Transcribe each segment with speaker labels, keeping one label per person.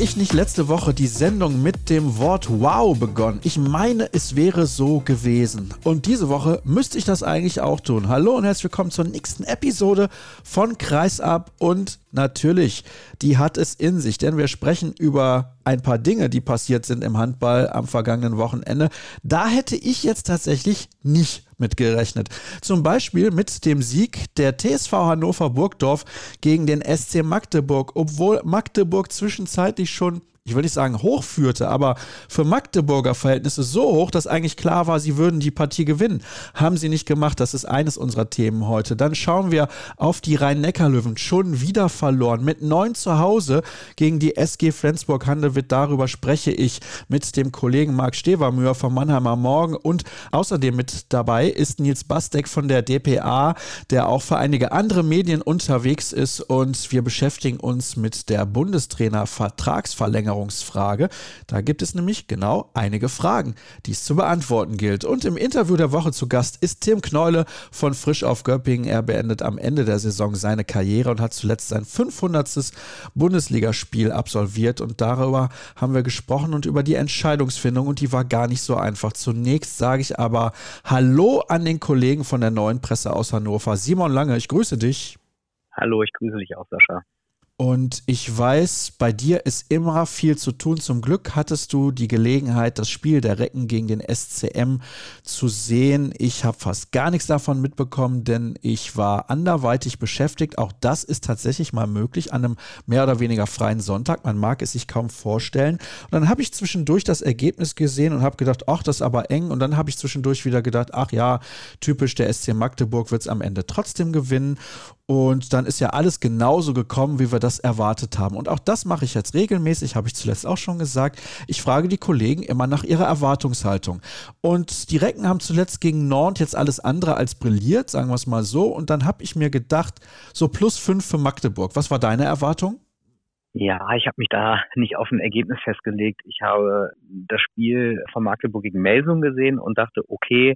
Speaker 1: Ich nicht letzte Woche die Sendung mit dem Wort Wow begonnen? Ich meine, es wäre so gewesen. Und diese Woche müsste ich das eigentlich auch tun. Hallo und herzlich willkommen zur nächsten Episode von Kreisab. Und natürlich, die hat es in sich, denn wir sprechen über ein paar Dinge, die passiert sind im Handball am vergangenen Wochenende. Da hätte ich jetzt tatsächlich nicht mitgerechnet. Zum Beispiel mit dem Sieg der TSV Hannover Burgdorf gegen den SC Magdeburg, obwohl Magdeburg zwischenzeitlich schon ich will nicht sagen hochführte, aber für Magdeburger Verhältnisse so hoch, dass eigentlich klar war, sie würden die Partie gewinnen. Haben sie nicht gemacht. Das ist eines unserer Themen heute. Dann schauen wir auf die Rhein-Neckar-Löwen. Schon wieder verloren. Mit neun zu Hause gegen die SG Flensburg-Handewitt. Darüber spreche ich mit dem Kollegen Marc Stevermüher vom Mannheimer Morgen. Und außerdem mit dabei ist Nils Bastek von der DPA, der auch für einige andere Medien unterwegs ist. Und wir beschäftigen uns mit der Bundestrainer-Vertragsverlängerung Ernährungsfrage. Da gibt es nämlich genau einige Fragen, die es zu beantworten gilt. Und im Interview der Woche zu Gast ist Tim Kneule von Frisch auf Göppingen. Er beendet am Ende der Saison seine Karriere und hat zuletzt sein 500. Bundesligaspiel absolviert. Und darüber haben wir gesprochen und über die Entscheidungsfindung. Und die war gar nicht so einfach. Zunächst sage ich aber Hallo an den Kollegen von der neuen Presse aus Hannover. Simon Lange, ich grüße dich.
Speaker 2: Hallo, ich grüße dich auch, Sascha.
Speaker 1: Und ich weiß, bei dir ist immer viel zu tun. Zum Glück hattest du die Gelegenheit, das Spiel der Recken gegen den SCM zu sehen. Ich habe fast gar nichts davon mitbekommen, denn ich war anderweitig beschäftigt. Auch das ist tatsächlich mal möglich an einem mehr oder weniger freien Sonntag. Man mag es sich kaum vorstellen. Und dann habe ich zwischendurch das Ergebnis gesehen und habe gedacht, ach, das ist aber eng. Und dann habe ich zwischendurch wieder gedacht, ach ja, typisch der SC Magdeburg wird es am Ende trotzdem gewinnen. Und dann ist ja alles genauso gekommen, wie wir das erwartet haben. Und auch das mache ich jetzt regelmäßig, habe ich zuletzt auch schon gesagt. Ich frage die Kollegen immer nach ihrer Erwartungshaltung. Und die Recken haben zuletzt gegen Nord jetzt alles andere als brilliert, sagen wir es mal so. Und dann habe ich mir gedacht, so plus fünf für Magdeburg. Was war deine Erwartung?
Speaker 2: Ja, ich habe mich da nicht auf ein Ergebnis festgelegt. Ich habe das Spiel von Magdeburg gegen Melsung gesehen und dachte, okay,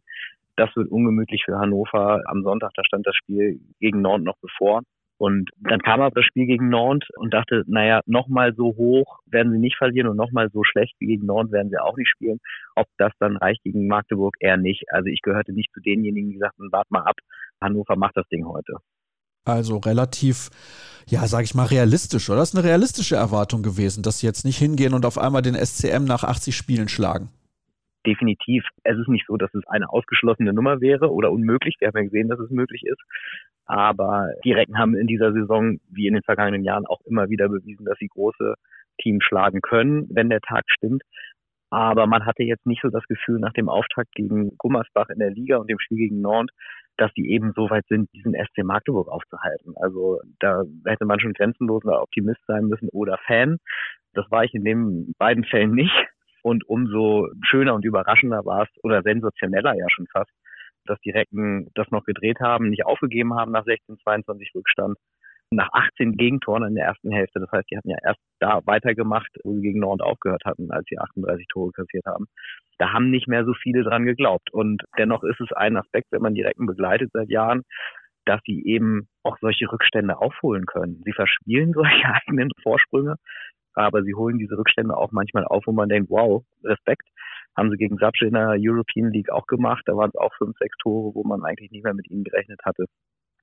Speaker 2: das wird ungemütlich für Hannover. Am Sonntag, da stand das Spiel gegen Nord noch bevor. Und dann kam aber das Spiel gegen Nord und dachte, naja, nochmal so hoch werden sie nicht verlieren und nochmal so schlecht wie gegen Nord werden sie auch nicht spielen. Ob das dann reicht gegen Magdeburg, eher nicht. Also ich gehörte nicht zu denjenigen, die sagten, wart mal ab, Hannover macht das Ding heute.
Speaker 1: Also relativ, ja, sag ich mal, realistisch, oder? Das ist eine realistische Erwartung gewesen, dass sie jetzt nicht hingehen und auf einmal den SCM nach 80 Spielen schlagen
Speaker 2: definitiv, es ist nicht so, dass es eine ausgeschlossene Nummer wäre oder unmöglich. Wir haben ja gesehen, dass es möglich ist. Aber die Recken haben in dieser Saison, wie in den vergangenen Jahren, auch immer wieder bewiesen, dass sie große Teams schlagen können, wenn der Tag stimmt. Aber man hatte jetzt nicht so das Gefühl nach dem Auftakt gegen Gummersbach in der Liga und dem Spiel gegen Nord, dass die eben so weit sind, diesen SC Magdeburg aufzuhalten. Also da hätte man schon grenzenloser Optimist sein müssen oder Fan. Das war ich in den beiden Fällen nicht. Und umso schöner und überraschender war es, oder sensationeller ja schon fast, dass die Recken das noch gedreht haben, nicht aufgegeben haben nach 16, 22 Rückstand, nach 18 Gegentoren in der ersten Hälfte. Das heißt, die hatten ja erst da weitergemacht, wo sie gegen Nord aufgehört hatten, als sie 38 Tore kassiert haben. Da haben nicht mehr so viele dran geglaubt. Und dennoch ist es ein Aspekt, wenn man die Recken begleitet seit Jahren, dass sie eben auch solche Rückstände aufholen können. Sie verspielen solche eigenen Vorsprünge, aber sie holen diese Rückstände auch manchmal auf, wo man denkt, wow, Respekt. Haben sie gegen Sapsche in der European League auch gemacht. Da waren es auch fünf, sechs Tore, wo man eigentlich nicht mehr mit ihnen gerechnet hatte.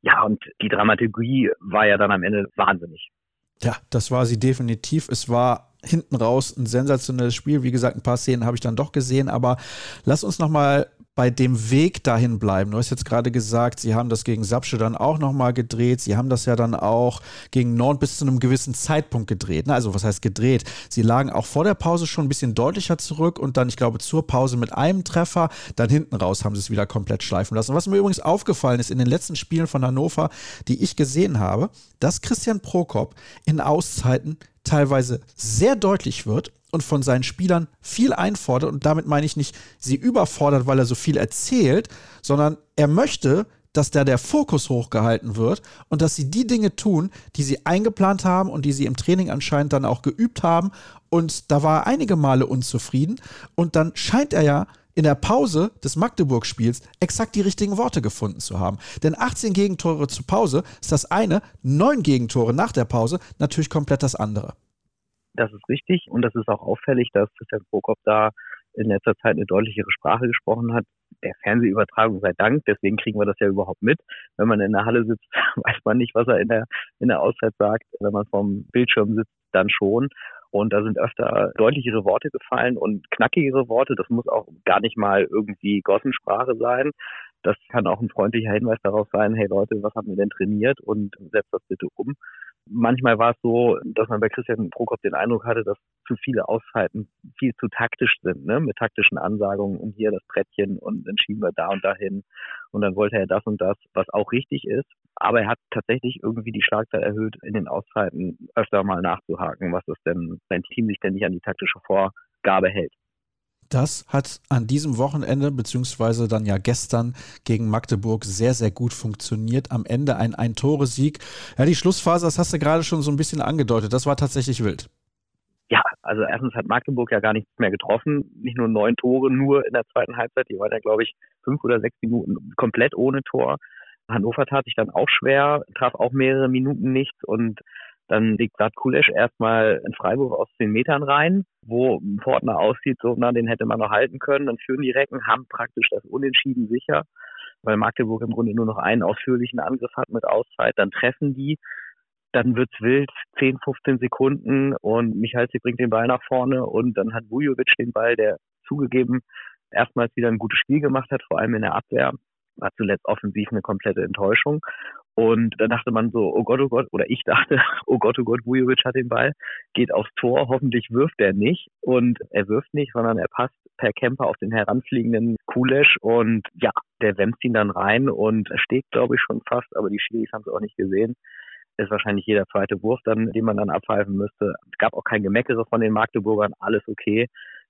Speaker 2: Ja, und die Dramaturgie war ja dann am Ende wahnsinnig.
Speaker 1: Ja, das war sie definitiv. Es war hinten raus ein sensationelles Spiel. Wie gesagt, ein paar Szenen habe ich dann doch gesehen, aber lass uns noch mal bei dem Weg dahin bleiben. Du hast jetzt gerade gesagt, sie haben das gegen Sapsche dann auch nochmal gedreht. Sie haben das ja dann auch gegen Nord bis zu einem gewissen Zeitpunkt gedreht. Ne? Also was heißt gedreht? Sie lagen auch vor der Pause schon ein bisschen deutlicher zurück und dann, ich glaube, zur Pause mit einem Treffer. Dann hinten raus haben sie es wieder komplett schleifen lassen. Was mir übrigens aufgefallen ist in den letzten Spielen von Hannover, die ich gesehen habe, dass Christian Prokop in Auszeiten teilweise sehr deutlich wird und von seinen Spielern viel einfordert. Und damit meine ich nicht, sie überfordert, weil er so viel erzählt, sondern er möchte, dass da der Fokus hochgehalten wird und dass sie die Dinge tun, die sie eingeplant haben und die sie im Training anscheinend dann auch geübt haben. Und da war er einige Male unzufrieden. Und dann scheint er ja in der Pause des Magdeburg-Spiels exakt die richtigen Worte gefunden zu haben. Denn 18 Gegentore zur Pause ist das eine, 9 Gegentore nach der Pause natürlich komplett das andere.
Speaker 2: Das ist richtig und das ist auch auffällig, dass Christian Prokop da in letzter Zeit eine deutlichere Sprache gesprochen hat. Der Fernsehübertragung sei Dank, deswegen kriegen wir das ja überhaupt mit. Wenn man in der Halle sitzt, weiß man nicht, was er in der, in der Auszeit sagt. Wenn man vorm Bildschirm sitzt, dann schon. Und da sind öfter deutlichere Worte gefallen und knackigere Worte. Das muss auch gar nicht mal irgendwie Gossensprache sein. Das kann auch ein freundlicher Hinweis darauf sein, hey Leute, was haben wir denn trainiert und setzt das bitte um. Manchmal war es so, dass man bei Christian Prokop den Eindruck hatte, dass zu viele Auszeiten viel zu taktisch sind, ne? mit taktischen Ansagungen und hier das Brettchen und dann schieben wir da und dahin und dann wollte er das und das, was auch richtig ist. Aber er hat tatsächlich irgendwie die Schlagzahl erhöht, in den Auszeiten öfter mal nachzuhaken, was das denn sein Team sich denn nicht an die taktische Vorgabe hält.
Speaker 1: Das hat an diesem Wochenende, beziehungsweise dann ja gestern gegen Magdeburg sehr, sehr gut funktioniert. Am Ende ein Ein-Tore-Sieg. Ja, die Schlussphase, das hast du gerade schon so ein bisschen angedeutet. Das war tatsächlich wild.
Speaker 2: Ja, also erstens hat Magdeburg ja gar nichts mehr getroffen. Nicht nur neun Tore, nur in der zweiten Halbzeit. Die waren ja, glaube ich, fünf oder sechs Minuten komplett ohne Tor. Hannover tat sich dann auch schwer, traf auch mehrere Minuten nichts und dann legt Vlad Kulesch erstmal in Freiburg aus zehn Metern rein, wo Fortner aussieht, so, na, den hätte man noch halten können. Dann führen die Recken, haben praktisch das Unentschieden sicher, weil Magdeburg im Grunde nur noch einen ausführlichen Angriff hat mit Auszeit. Dann treffen die, dann wird's wild, 10, 15 Sekunden und Michalzi bringt den Ball nach vorne und dann hat Vujovic den Ball, der zugegeben erstmals wieder ein gutes Spiel gemacht hat, vor allem in der Abwehr. War zuletzt offensiv eine komplette Enttäuschung. Und da dachte man so, oh Gott, oh Gott, oder ich dachte, oh Gott, oh Gott, Vujovic hat den Ball, geht aufs Tor, hoffentlich wirft er nicht. Und er wirft nicht, sondern er passt per Camper auf den heranfliegenden Kulesch und ja, der wämst ihn dann rein und steht, glaube ich, schon fast, aber die Schiris haben es auch nicht gesehen. Ist wahrscheinlich jeder zweite Wurf dann, den man dann abpfeifen müsste. Es gab auch kein Gemeckere von den Magdeburgern, alles okay.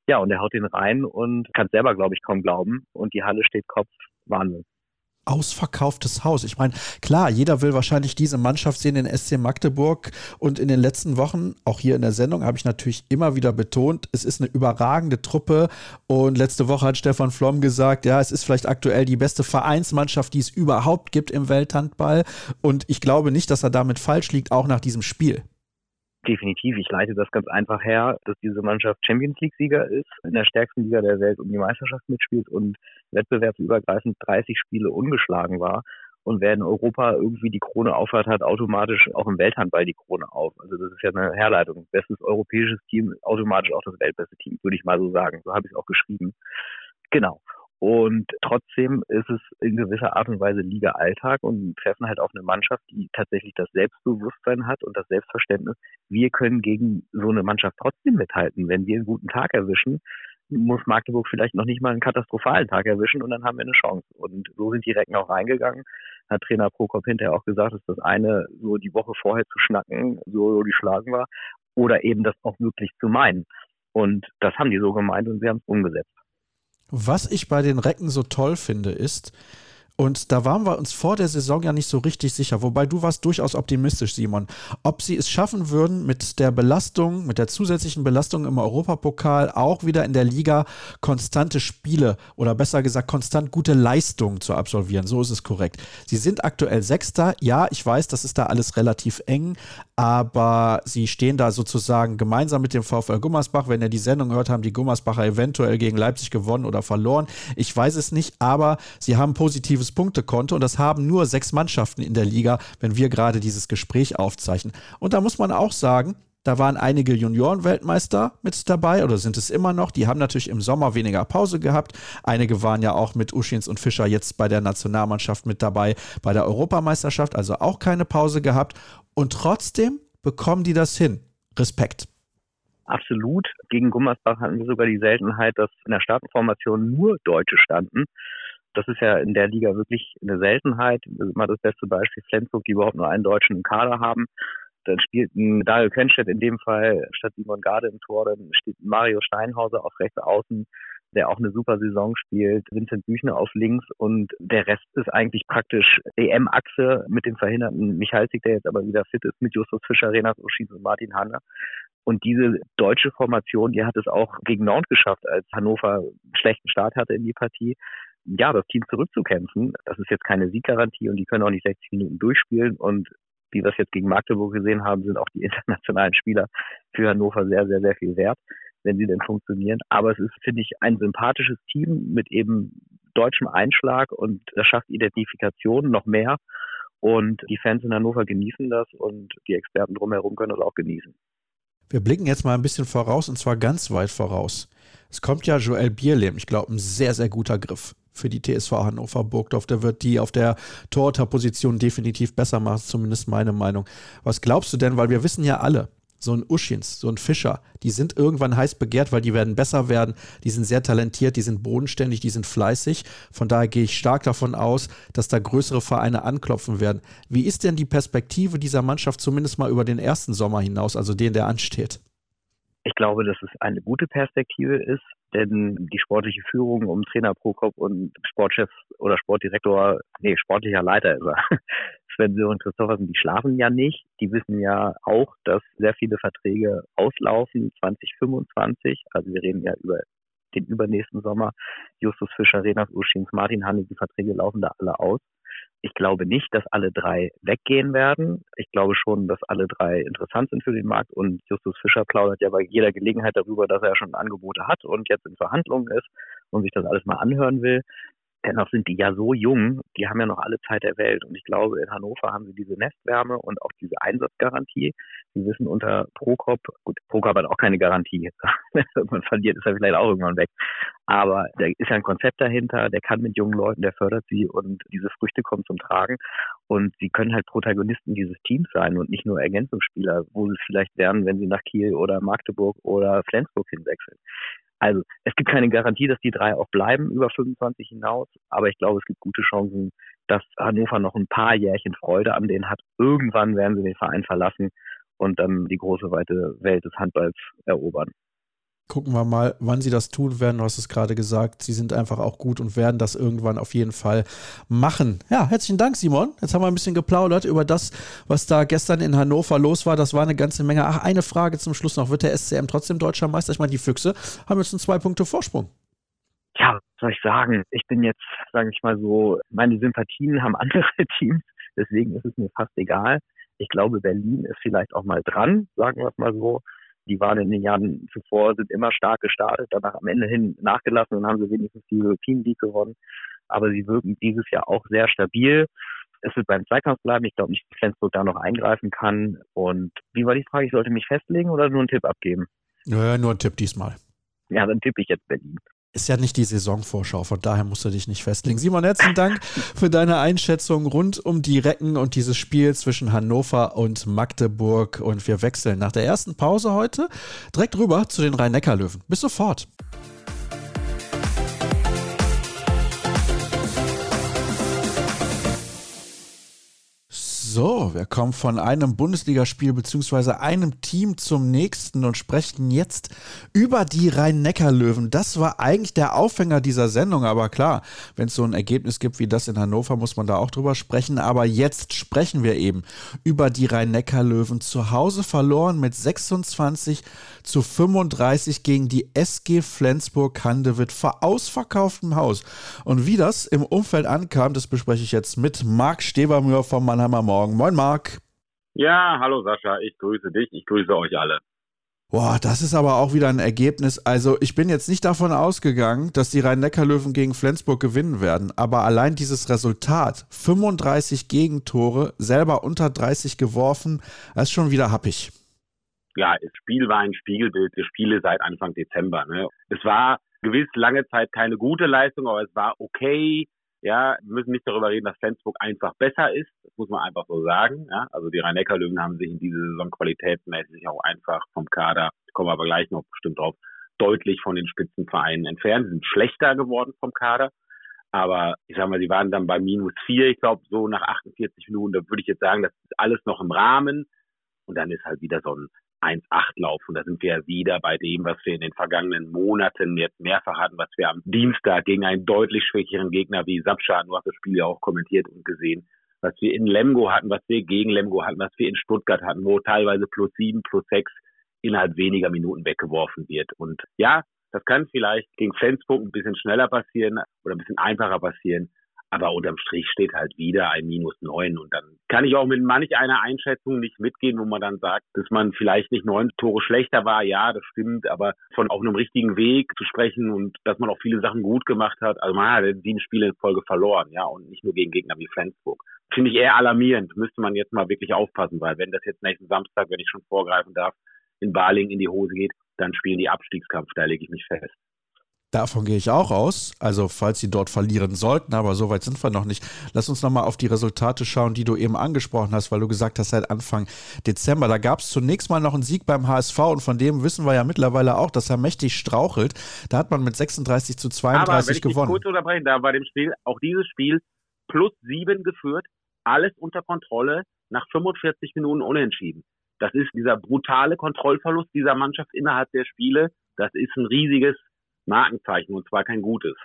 Speaker 2: Ja, und er haut ihn rein und kann selber, glaube ich, kaum glauben. Und die Halle steht Kopf. Wahnsinn
Speaker 1: ausverkauftes Haus. Ich meine, klar, jeder will wahrscheinlich diese Mannschaft sehen, den SC Magdeburg. Und in den letzten Wochen, auch hier in der Sendung, habe ich natürlich immer wieder betont, es ist eine überragende Truppe. Und letzte Woche hat Stefan Flom gesagt, ja, es ist vielleicht aktuell die beste Vereinsmannschaft, die es überhaupt gibt im Welthandball. Und ich glaube nicht, dass er damit falsch liegt, auch nach diesem Spiel.
Speaker 2: Definitiv. Ich leite das ganz einfach her, dass diese Mannschaft Champions League-Sieger ist, in der stärksten Liga der Welt um die Meisterschaft mitspielt und wettbewerbsübergreifend 30 Spiele ungeschlagen war. Und wer in Europa irgendwie die Krone aufhat, hat automatisch auch im Welthandball die Krone auf. Also das ist ja eine Herleitung. Bestes europäisches Team, automatisch auch das weltbeste Team, würde ich mal so sagen. So habe ich es auch geschrieben. Genau. Und trotzdem ist es in gewisser Art und Weise Liga-Alltag und treffen halt auf eine Mannschaft, die tatsächlich das Selbstbewusstsein hat und das Selbstverständnis. Wir können gegen so eine Mannschaft trotzdem mithalten. Wenn wir einen guten Tag erwischen, muss Magdeburg vielleicht noch nicht mal einen katastrophalen Tag erwischen und dann haben wir eine Chance. Und so sind die Recken auch reingegangen. Hat Trainer Prokop hinterher auch gesagt, dass das eine, so die Woche vorher zu schnacken, so die Schlagen war, oder eben das auch wirklich zu meinen. Und das haben die so gemeint und sie haben es umgesetzt.
Speaker 1: Was ich bei den Recken so toll finde, ist, und da waren wir uns vor der Saison ja nicht so richtig sicher, wobei du warst durchaus optimistisch, Simon, ob sie es schaffen würden, mit der Belastung, mit der zusätzlichen Belastung im Europapokal auch wieder in der Liga konstante Spiele oder besser gesagt konstant gute Leistungen zu absolvieren. So ist es korrekt. Sie sind aktuell Sechster. Ja, ich weiß, das ist da alles relativ eng, aber sie stehen da sozusagen gemeinsam mit dem VfL Gummersbach. Wenn ihr die Sendung gehört, haben die Gummersbacher eventuell gegen Leipzig gewonnen oder verloren. Ich weiß es nicht, aber sie haben positives gutes Punktekonto und das haben nur sechs Mannschaften in der Liga, wenn wir gerade dieses Gespräch aufzeichnen. Und da muss man auch sagen, da waren einige Junioren-Weltmeister mit dabei oder sind es immer noch. Die haben natürlich im Sommer weniger Pause gehabt. Einige waren ja auch mit Uschins und Fischer jetzt bei der Nationalmannschaft mit dabei, bei der Europameisterschaft, also auch keine Pause gehabt. Und trotzdem bekommen die das hin. Respekt.
Speaker 2: Absolut. Gegen Gummersbach hatten wir sogar die Seltenheit, dass in der Startenformation nur Deutsche standen. Das ist ja in der Liga wirklich eine Seltenheit. Immer das beste Beispiel Flensburg, die überhaupt nur einen Deutschen im Kader haben. Dann spielt ein Dario Quenstedt in dem Fall statt Simon Garde im Tor, dann steht Mario Steinhauser auf rechts außen, der auch eine super Saison spielt, Vincent Büchner auf links und der Rest ist eigentlich praktisch EM-Achse mit dem verhinderten Michalzik, der jetzt aber wieder fit ist, mit Justus Fischer, Renas Uschis und Martin Hanna. Und diese deutsche Formation, die hat es auch gegen Nantes geschafft, als Hannover einen schlechten Start hatte in die Partie. Ja, das Team zurückzukämpfen, das ist jetzt keine Sieggarantie und die können auch nicht 60 Minuten durchspielen. Und wie wir es jetzt gegen Magdeburg gesehen haben, sind auch die internationalen Spieler für Hannover sehr, sehr, sehr viel wert wenn sie denn funktionieren. Aber es ist, finde ich, ein sympathisches Team mit eben deutschem Einschlag und das schafft Identifikation noch mehr. Und die Fans in Hannover genießen das und die Experten drumherum können das auch genießen.
Speaker 1: Wir blicken jetzt mal ein bisschen voraus und zwar ganz weit voraus. Es kommt ja Joel Bierlehm, ich glaube, ein sehr, sehr guter Griff für die TSV Hannover Burgdorf. Der wird die auf der Torhüterposition definitiv besser machen, zumindest meine Meinung. Was glaubst du denn, weil wir wissen ja alle, so ein Uschins, so ein Fischer, die sind irgendwann heiß begehrt, weil die werden besser werden, die sind sehr talentiert, die sind bodenständig, die sind fleißig. Von daher gehe ich stark davon aus, dass da größere Vereine anklopfen werden. Wie ist denn die Perspektive dieser Mannschaft zumindest mal über den ersten Sommer hinaus, also den, der ansteht?
Speaker 2: Ich glaube, dass es eine gute Perspektive ist, denn die sportliche Führung um Trainer Prokop und Sportchef oder Sportdirektor, nee, sportlicher Leiter ist er, Sven Sören Christoffersen, die schlafen ja nicht. Die wissen ja auch, dass sehr viele Verträge auslaufen 2025. Also wir reden ja über den übernächsten Sommer. Justus Fischer, Renas Uschins, Martin Hanne, die Verträge laufen da alle aus. Ich glaube nicht, dass alle drei weggehen werden. Ich glaube schon, dass alle drei interessant sind für den Markt. Und Justus Fischer plaudert ja bei jeder Gelegenheit darüber, dass er schon Angebote hat und jetzt in Verhandlungen ist und sich das alles mal anhören will. Dennoch sind die ja so jung, die haben ja noch alle Zeit der Welt. Und ich glaube, in Hannover haben sie diese Nestwärme und auch diese Einsatzgarantie. Sie wissen unter Prokop, gut, Prokop hat auch keine Garantie. Wenn irgendwann verliert, ist er vielleicht auch irgendwann weg. Aber da ist ja ein Konzept dahinter, der kann mit jungen Leuten, der fördert sie und diese Früchte kommen zum Tragen. Und sie können halt Protagonisten dieses Teams sein und nicht nur Ergänzungsspieler, wo sie es vielleicht werden, wenn sie nach Kiel oder Magdeburg oder Flensburg hinwechseln. Also es gibt keine Garantie, dass die drei auch bleiben über 25 hinaus, aber ich glaube, es gibt gute Chancen, dass Hannover noch ein paar Jährchen Freude an denen hat. Irgendwann werden sie den Verein verlassen und dann die große weite Welt des Handballs erobern
Speaker 1: gucken wir mal, wann sie das tun werden. Du hast es gerade gesagt, sie sind einfach auch gut und werden das irgendwann auf jeden Fall machen. Ja, herzlichen Dank, Simon. Jetzt haben wir ein bisschen geplaudert über das, was da gestern in Hannover los war. Das war eine ganze Menge. Ach, eine Frage zum Schluss noch. Wird der SCM trotzdem deutscher Meister? Ich meine, die Füchse haben jetzt einen zwei Punkte Vorsprung.
Speaker 2: Ja, was soll ich sagen? Ich bin jetzt, sage ich mal so, meine Sympathien haben andere Teams. Deswegen ist es mir fast egal. Ich glaube, Berlin ist vielleicht auch mal dran, sagen wir es mal so die waren in den Jahren zuvor, sind immer stark gestartet, danach am Ende hin nachgelassen und haben sie wenigstens die European League gewonnen. Aber sie wirken dieses Jahr auch sehr stabil. Es wird beim Zweikampf bleiben. Ich glaube nicht, dass Flensburg da noch eingreifen kann. Und wie war die Frage? Ich sollte mich festlegen oder nur einen Tipp abgeben?
Speaker 1: Ja, nur einen Tipp diesmal.
Speaker 2: Ja, dann tippe ich jetzt Berlin
Speaker 1: ist ja nicht die Saisonvorschau, von daher musst du dich nicht festlegen. Simon, herzlichen Dank für deine Einschätzung rund um die Recken und dieses Spiel zwischen Hannover und Magdeburg. Und wir wechseln nach der ersten Pause heute direkt rüber zu den Rhein-Neckar-Löwen. Bis sofort. So, wir kommen von einem Bundesligaspiel bzw. einem Team zum nächsten und sprechen jetzt über die Rhein-Neckar-Löwen. Das war eigentlich der Aufhänger dieser Sendung, aber klar, wenn es so ein Ergebnis gibt wie das in Hannover, muss man da auch drüber sprechen. Aber jetzt sprechen wir eben über die Rhein-Neckar-Löwen. Zu Hause verloren mit 26 zu 35 gegen die SG Flensburg-Handewitt vor ausverkauftem Haus. Und wie das im Umfeld ankam, das bespreche ich jetzt mit Marc Stevermühr vom Mannheimer Morgen. Morgen. Moin, Marc.
Speaker 3: Ja, hallo Sascha, ich grüße dich, ich grüße euch alle.
Speaker 1: Boah, das ist aber auch wieder ein Ergebnis. Also, ich bin jetzt nicht davon ausgegangen, dass die Rhein-Neckar-Löwen gegen Flensburg gewinnen werden. Aber allein dieses Resultat, 35 Gegentore, selber unter 30 geworfen, das ist schon wieder happig.
Speaker 3: Ja, das Spiel war ein Spiegelbild der Spiele seit Anfang Dezember. Ne? Es war gewiss lange Zeit keine gute Leistung, aber es war okay. Ja, wir müssen nicht darüber reden, dass Flensburg einfach besser ist. Das muss man einfach so sagen. Ja, also die Rhein-Neckar-Löwen haben sich in dieser Saison qualitätsmäßig auch einfach vom Kader, kommen wir aber gleich noch bestimmt drauf, deutlich von den Spitzenvereinen entfernt. Sie sind schlechter geworden vom Kader. Aber ich sag mal, sie waren dann bei minus vier, ich glaube, so nach 48 Minuten. Da würde ich jetzt sagen, das ist alles noch im Rahmen. Und dann ist halt wieder so ein 1-8-Lauf. Und da sind wir wieder bei dem, was wir in den vergangenen Monaten jetzt mehrfach hatten, was wir am Dienstag gegen einen deutlich schwächeren Gegner wie Sapscha, du hast das Spiel ja auch kommentiert und gesehen, was wir in Lemgo hatten, was wir gegen Lemgo hatten, was wir in Stuttgart hatten, wo teilweise plus sieben, plus sechs innerhalb weniger Minuten weggeworfen wird. Und ja, das kann vielleicht gegen Flensburg ein bisschen schneller passieren oder ein bisschen einfacher passieren. Aber unterm Strich steht halt wieder ein Minus neun. Und dann kann ich auch mit manch einer Einschätzung nicht mitgehen, wo man dann sagt, dass man vielleicht nicht neun Tore schlechter war. Ja, das stimmt. Aber von auch einem richtigen Weg zu sprechen und dass man auch viele Sachen gut gemacht hat. Also man hat sieben Spiele in Folge verloren. Ja, und nicht nur gegen Gegner wie Flensburg. Finde ich eher alarmierend. Müsste man jetzt mal wirklich aufpassen, weil wenn das jetzt nächsten Samstag, wenn ich schon vorgreifen darf, in Baling in die Hose geht, dann spielen die Abstiegskampf. Da lege ich mich fest.
Speaker 1: Davon gehe ich auch aus. Also, falls sie dort verlieren sollten, aber so weit sind wir noch nicht. Lass uns nochmal auf die Resultate schauen, die du eben angesprochen hast, weil du gesagt hast, seit Anfang Dezember. Da gab es zunächst mal noch einen Sieg beim HSV und von dem wissen wir ja mittlerweile auch, dass er mächtig strauchelt. Da hat man mit 36 zu 32 aber wenn ich gewonnen.
Speaker 3: kurz unterbrechen da bei dem Spiel, auch dieses Spiel plus sieben geführt, alles unter Kontrolle, nach 45 Minuten unentschieden. Das ist dieser brutale Kontrollverlust dieser Mannschaft innerhalb der Spiele. Das ist ein riesiges Markenzeichen und zwar kein gutes.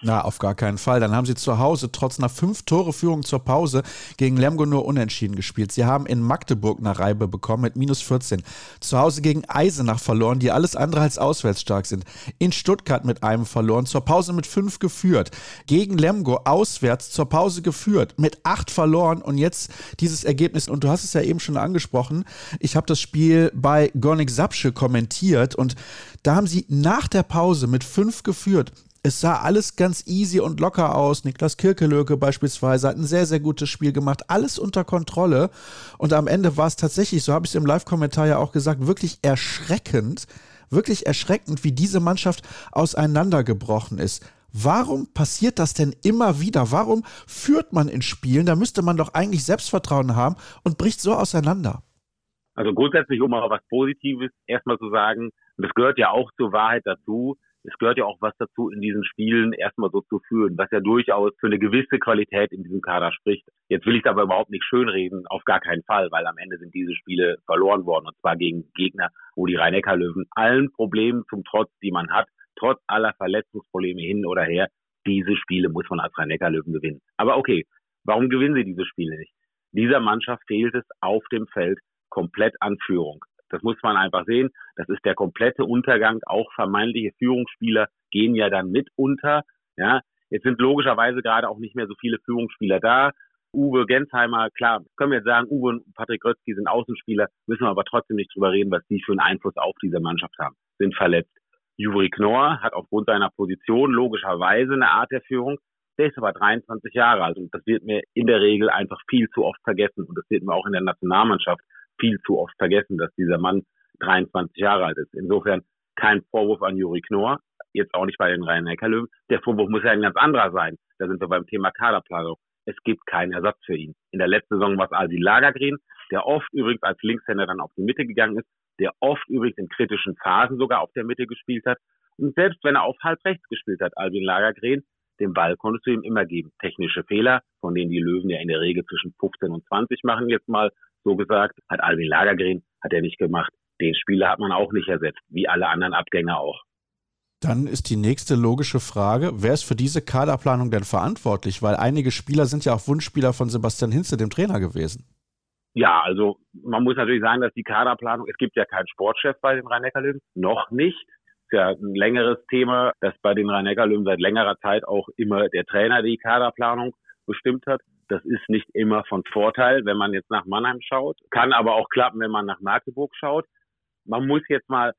Speaker 1: Na, auf gar keinen Fall. Dann haben sie zu Hause trotz einer Fünf-Tore-Führung zur Pause gegen Lemgo nur unentschieden gespielt. Sie haben in Magdeburg eine Reibe bekommen mit minus 14. Zu Hause gegen Eisenach verloren, die alles andere als auswärts stark sind. In Stuttgart mit einem verloren, zur Pause mit fünf geführt. Gegen Lemgo auswärts zur Pause geführt, mit acht verloren und jetzt dieses Ergebnis. Und du hast es ja eben schon angesprochen. Ich habe das Spiel bei Gornik Sapsche kommentiert und da haben sie nach der Pause mit fünf geführt. Es sah alles ganz easy und locker aus. Niklas Kirkelöke beispielsweise hat ein sehr, sehr gutes Spiel gemacht. Alles unter Kontrolle. Und am Ende war es tatsächlich, so habe ich es im Live-Kommentar ja auch gesagt, wirklich erschreckend, wirklich erschreckend, wie diese Mannschaft auseinandergebrochen ist. Warum passiert das denn immer wieder? Warum führt man in Spielen? Da müsste man doch eigentlich Selbstvertrauen haben und bricht so auseinander.
Speaker 3: Also grundsätzlich, um mal was Positives erstmal zu sagen, das gehört ja auch zur Wahrheit dazu, es gehört ja auch was dazu, in diesen Spielen erstmal so zu führen, was ja durchaus für eine gewisse Qualität in diesem Kader spricht. Jetzt will ich aber überhaupt nicht schönreden, auf gar keinen Fall, weil am Ende sind diese Spiele verloren worden und zwar gegen Gegner, wo die Rhein-Neckar-Löwen allen Problemen zum Trotz, die man hat, trotz aller Verletzungsprobleme hin oder her, diese Spiele muss man als Rhein-Neckar-Löwen gewinnen. Aber okay, warum gewinnen sie diese Spiele nicht? Dieser Mannschaft fehlt es auf dem Feld komplett an Führung. Das muss man einfach sehen. Das ist der komplette Untergang. Auch vermeintliche Führungsspieler gehen ja dann mit unter. Ja, jetzt sind logischerweise gerade auch nicht mehr so viele Führungsspieler da. Uwe Gensheimer, klar, können wir jetzt sagen, Uwe und Patrick Rötzky sind Außenspieler, müssen wir aber trotzdem nicht drüber reden, was die für einen Einfluss auf diese Mannschaft haben. Sind verletzt. Juri Knorr hat aufgrund seiner Position logischerweise eine Art der Führung. Der ist aber 23 Jahre alt und das wird mir in der Regel einfach viel zu oft vergessen und das wird mir auch in der Nationalmannschaft viel zu oft vergessen, dass dieser Mann 23 Jahre alt ist. Insofern kein Vorwurf an Juri Knorr, jetzt auch nicht bei den Rhein-Neckar-Löwen. Der Vorwurf muss ja ein ganz anderer sein. Da sind wir beim Thema Kaderplanung. Es gibt keinen Ersatz für ihn. In der letzten Saison war es Aldi Lagergren, der oft übrigens als Linkshänder dann auf die Mitte gegangen ist, der oft übrigens in kritischen Phasen sogar auf der Mitte gespielt hat. Und selbst wenn er auf halb rechts gespielt hat, Albin Lagergren, den Ball konntest du ihm immer geben. Technische Fehler, von denen die Löwen ja in der Regel zwischen 15 und 20 machen, jetzt mal so gesagt, hat Albin Lagergren, hat er nicht gemacht. Den Spieler hat man auch nicht ersetzt, wie alle anderen Abgänger auch.
Speaker 1: Dann ist die nächste logische Frage, wer ist für diese Kaderplanung denn verantwortlich? Weil einige Spieler sind ja auch Wunschspieler von Sebastian Hinze, dem Trainer gewesen.
Speaker 3: Ja, also man muss natürlich sagen, dass die Kaderplanung, es gibt ja keinen Sportchef bei den Rhein-Neckar-Löwen, noch nicht. Ist ja ein längeres Thema, dass bei den Rhein-Neckar-Löwen seit längerer Zeit auch immer der Trainer die Kaderplanung bestimmt hat. Das ist nicht immer von Vorteil, wenn man jetzt nach Mannheim schaut. Kann aber auch klappen, wenn man nach Magdeburg schaut. Man muss jetzt mal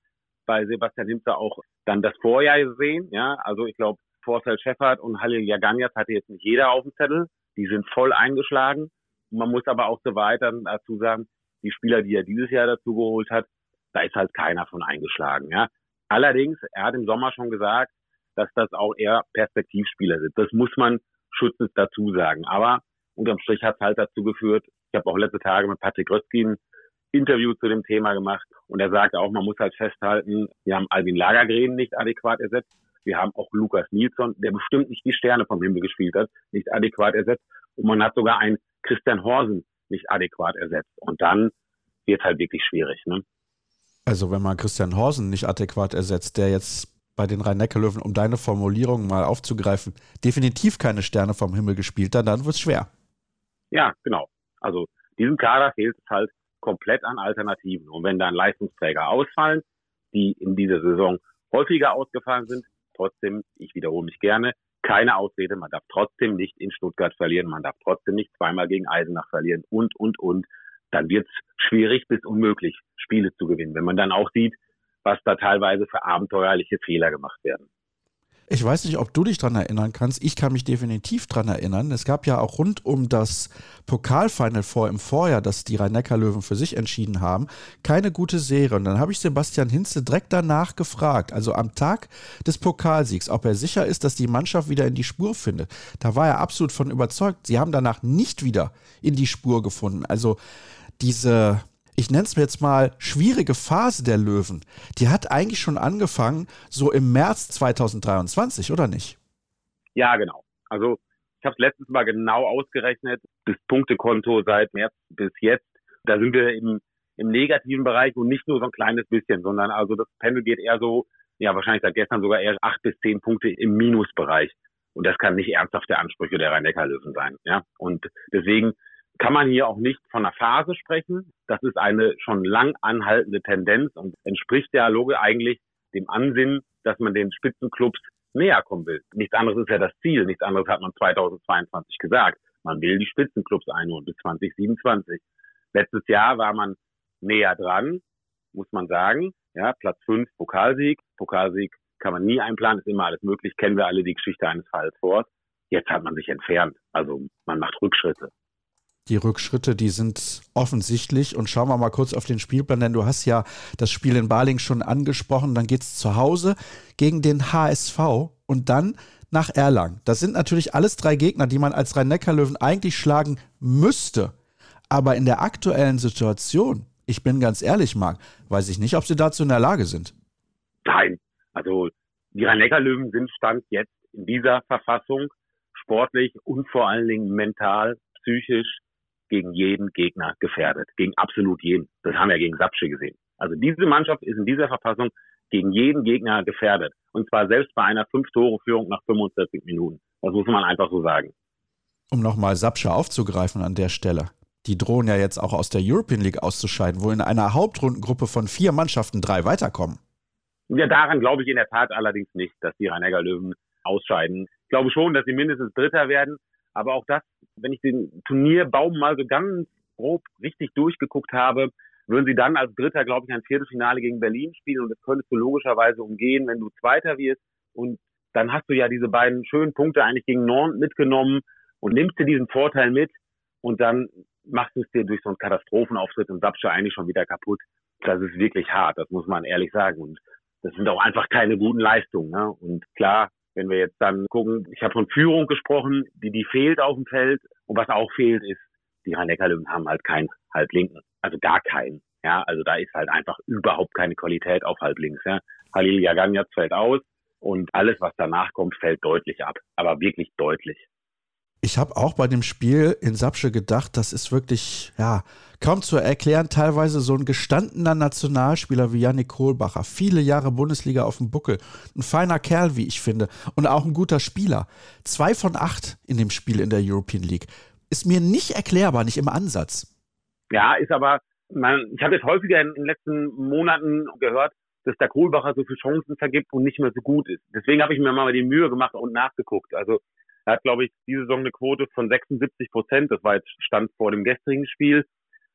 Speaker 3: bei Sebastian Hinzer auch dann das Vorjahr sehen. Ja, also ich glaube, Vorfeld Scheffert und Halil Jaganjas hatte jetzt nicht jeder auf dem Zettel. Die sind voll eingeschlagen. Man muss aber auch so weiter dazu sagen, die Spieler, die er dieses Jahr dazu geholt hat, da ist halt keiner von eingeschlagen. Ja. Allerdings, er hat im Sommer schon gesagt, dass das auch eher Perspektivspieler sind. Das muss man schützend dazu sagen. Aber unterm Strich hat es halt dazu geführt, ich habe auch letzte Tage mit Patrick Rötzky ein Interview zu dem Thema gemacht und er sagte auch, man muss halt festhalten, wir haben Albin Lagergren nicht adäquat ersetzt, wir haben auch Lukas Nilsson, der bestimmt nicht die Sterne vom Himmel gespielt hat, nicht adäquat ersetzt und man hat sogar einen Christian Horsen nicht adäquat ersetzt. Und dann, wird halt wirklich schwierig. Ne?
Speaker 1: Also wenn man Christian Horsen nicht adäquat ersetzt, der jetzt bei den Rhein-Neckar-Löwen, um deine Formulierung mal aufzugreifen, definitiv keine Sterne vom Himmel gespielt hat, dann wird es schwer.
Speaker 3: Ja, genau. Also diesem Kader fehlt es halt komplett an Alternativen. Und wenn dann Leistungsträger ausfallen, die in dieser Saison häufiger ausgefallen sind, trotzdem, ich wiederhole mich gerne, keine Ausrede, man darf trotzdem nicht in Stuttgart verlieren, man darf trotzdem nicht zweimal gegen Eisenach verlieren und, und, und. Dann wird es schwierig bis unmöglich, Spiele zu gewinnen. Wenn man dann auch sieht, was da teilweise für abenteuerliche Fehler gemacht werden.
Speaker 1: Ich weiß nicht, ob du dich daran erinnern kannst. Ich kann mich definitiv daran erinnern. Es gab ja auch rund um das Pokalfinal vor im Vorjahr, das die Rhein-Neckar-Löwen für sich entschieden haben, keine gute Serie. Und dann habe ich Sebastian Hinze direkt danach gefragt, also am Tag des Pokalsiegs, ob er sicher ist, dass die Mannschaft wieder in die Spur findet. Da war er absolut von überzeugt. Sie haben danach nicht wieder in die Spur gefunden. Also diese ich nenne es mir jetzt mal, schwierige Phase der Löwen, die hat eigentlich schon angefangen, so im März 2023, oder nicht?
Speaker 3: Ja, genau. Also ich habe es letztens mal genau ausgerechnet, das Punktekonto seit März bis jetzt, da sind wir im, im negativen Bereich und nicht nur so ein kleines bisschen, sondern also das Pendel geht eher so, ja wahrscheinlich seit gestern sogar eher acht bis zehn Punkte im Minusbereich. Und das kann nicht ernsthaft der Ansprüche der Rhein-Neckar-Löwen sein. Ja? Und deswegen kann man hier auch nicht von einer Phase sprechen. Das ist eine schon lang anhaltende Tendenz und entspricht der Loge eigentlich dem Ansinnen, dass man den Spitzenclubs näher kommen will. Nichts anderes ist ja das Ziel. Nichts anderes hat man 2022 gesagt. Man will die Spitzenclubs einholen bis 2027. Letztes Jahr war man näher dran, muss man sagen. Ja, Platz 5 Pokalsieg. Pokalsieg kann man nie einplanen, ist immer alles möglich. Kennen wir alle die Geschichte eines Falls vor. Jetzt hat man sich entfernt. Also man macht Rückschritte
Speaker 1: die Rückschritte, die sind offensichtlich. Und schauen wir mal kurz auf den Spielplan, denn du hast ja das Spiel in Baling schon angesprochen. Dann geht es zu Hause gegen den HSV und dann nach Erlangen. Das sind natürlich alles drei Gegner, die man als Rhein-Neckar-Löwen eigentlich schlagen müsste. Aber in der aktuellen Situation, ich bin ganz ehrlich, Marc, weiß ich nicht, ob sie dazu in der Lage sind.
Speaker 3: Nein, also die Rhein-Neckar-Löwen sind Stand jetzt in dieser Verfassung sportlich und vor allen Dingen mental, psychisch gegen jeden Gegner gefährdet. Gegen absolut jeden. Das haben wir gegen Sapsche gesehen. Also diese Mannschaft ist in dieser Verfassung gegen jeden Gegner gefährdet. Und zwar selbst bei einer Fünf-Tore-Führung nach 45 Minuten. Das muss man einfach so sagen.
Speaker 1: Um nochmal Sapsche aufzugreifen an der Stelle. Die drohen ja jetzt auch aus der European League auszuscheiden, wo in einer Hauptrundengruppe von vier Mannschaften drei weiterkommen.
Speaker 3: Ja, daran glaube ich in der Tat allerdings nicht, dass die rhein löwen ausscheiden. Ich glaube schon, dass sie mindestens Dritter werden. Aber auch das, wenn ich den Turnierbaum mal so ganz grob richtig durchgeguckt habe, würden sie dann als Dritter, glaube ich, ein Viertelfinale gegen Berlin spielen und das könntest du logischerweise umgehen, wenn du Zweiter wirst und dann hast du ja diese beiden schönen Punkte eigentlich gegen Nord mitgenommen und nimmst dir diesen Vorteil mit und dann machst du es dir durch so einen Katastrophenauftritt im Sapsche eigentlich schon wieder kaputt. Das ist wirklich hart, das muss man ehrlich sagen. Und das sind auch einfach keine guten Leistungen. Ne? Und klar, wenn wir jetzt dann gucken, ich habe von Führung gesprochen, die, die fehlt auf dem Feld. Und was auch fehlt, ist, die Rhein-Neckar-Löwen haben halt keinen Halblinken. Also gar keinen. Ja, also da ist halt einfach überhaupt keine Qualität auf Halblinks. Ja. Halil Jaganjaz fällt aus und alles, was danach kommt, fällt deutlich ab. Aber wirklich deutlich.
Speaker 1: Ich habe auch bei dem Spiel in Sapsche gedacht, das ist wirklich, ja, kaum zu erklären. Teilweise so ein gestandener Nationalspieler wie Yannick Kohlbacher. Viele Jahre Bundesliga auf dem Buckel. Ein feiner Kerl, wie ich finde. Und auch ein guter Spieler. Zwei von acht in dem Spiel in der European League. Ist mir nicht erklärbar, nicht im Ansatz.
Speaker 3: Ja, ist aber, man, ich habe jetzt häufiger in den letzten Monaten gehört, dass der Kohlbacher so viele Chancen vergibt und nicht mehr so gut ist. Deswegen habe ich mir mal die Mühe gemacht und nachgeguckt. Also er hat, glaube ich, diese Saison eine Quote von 76 Prozent. Das war jetzt Stand vor dem gestrigen Spiel.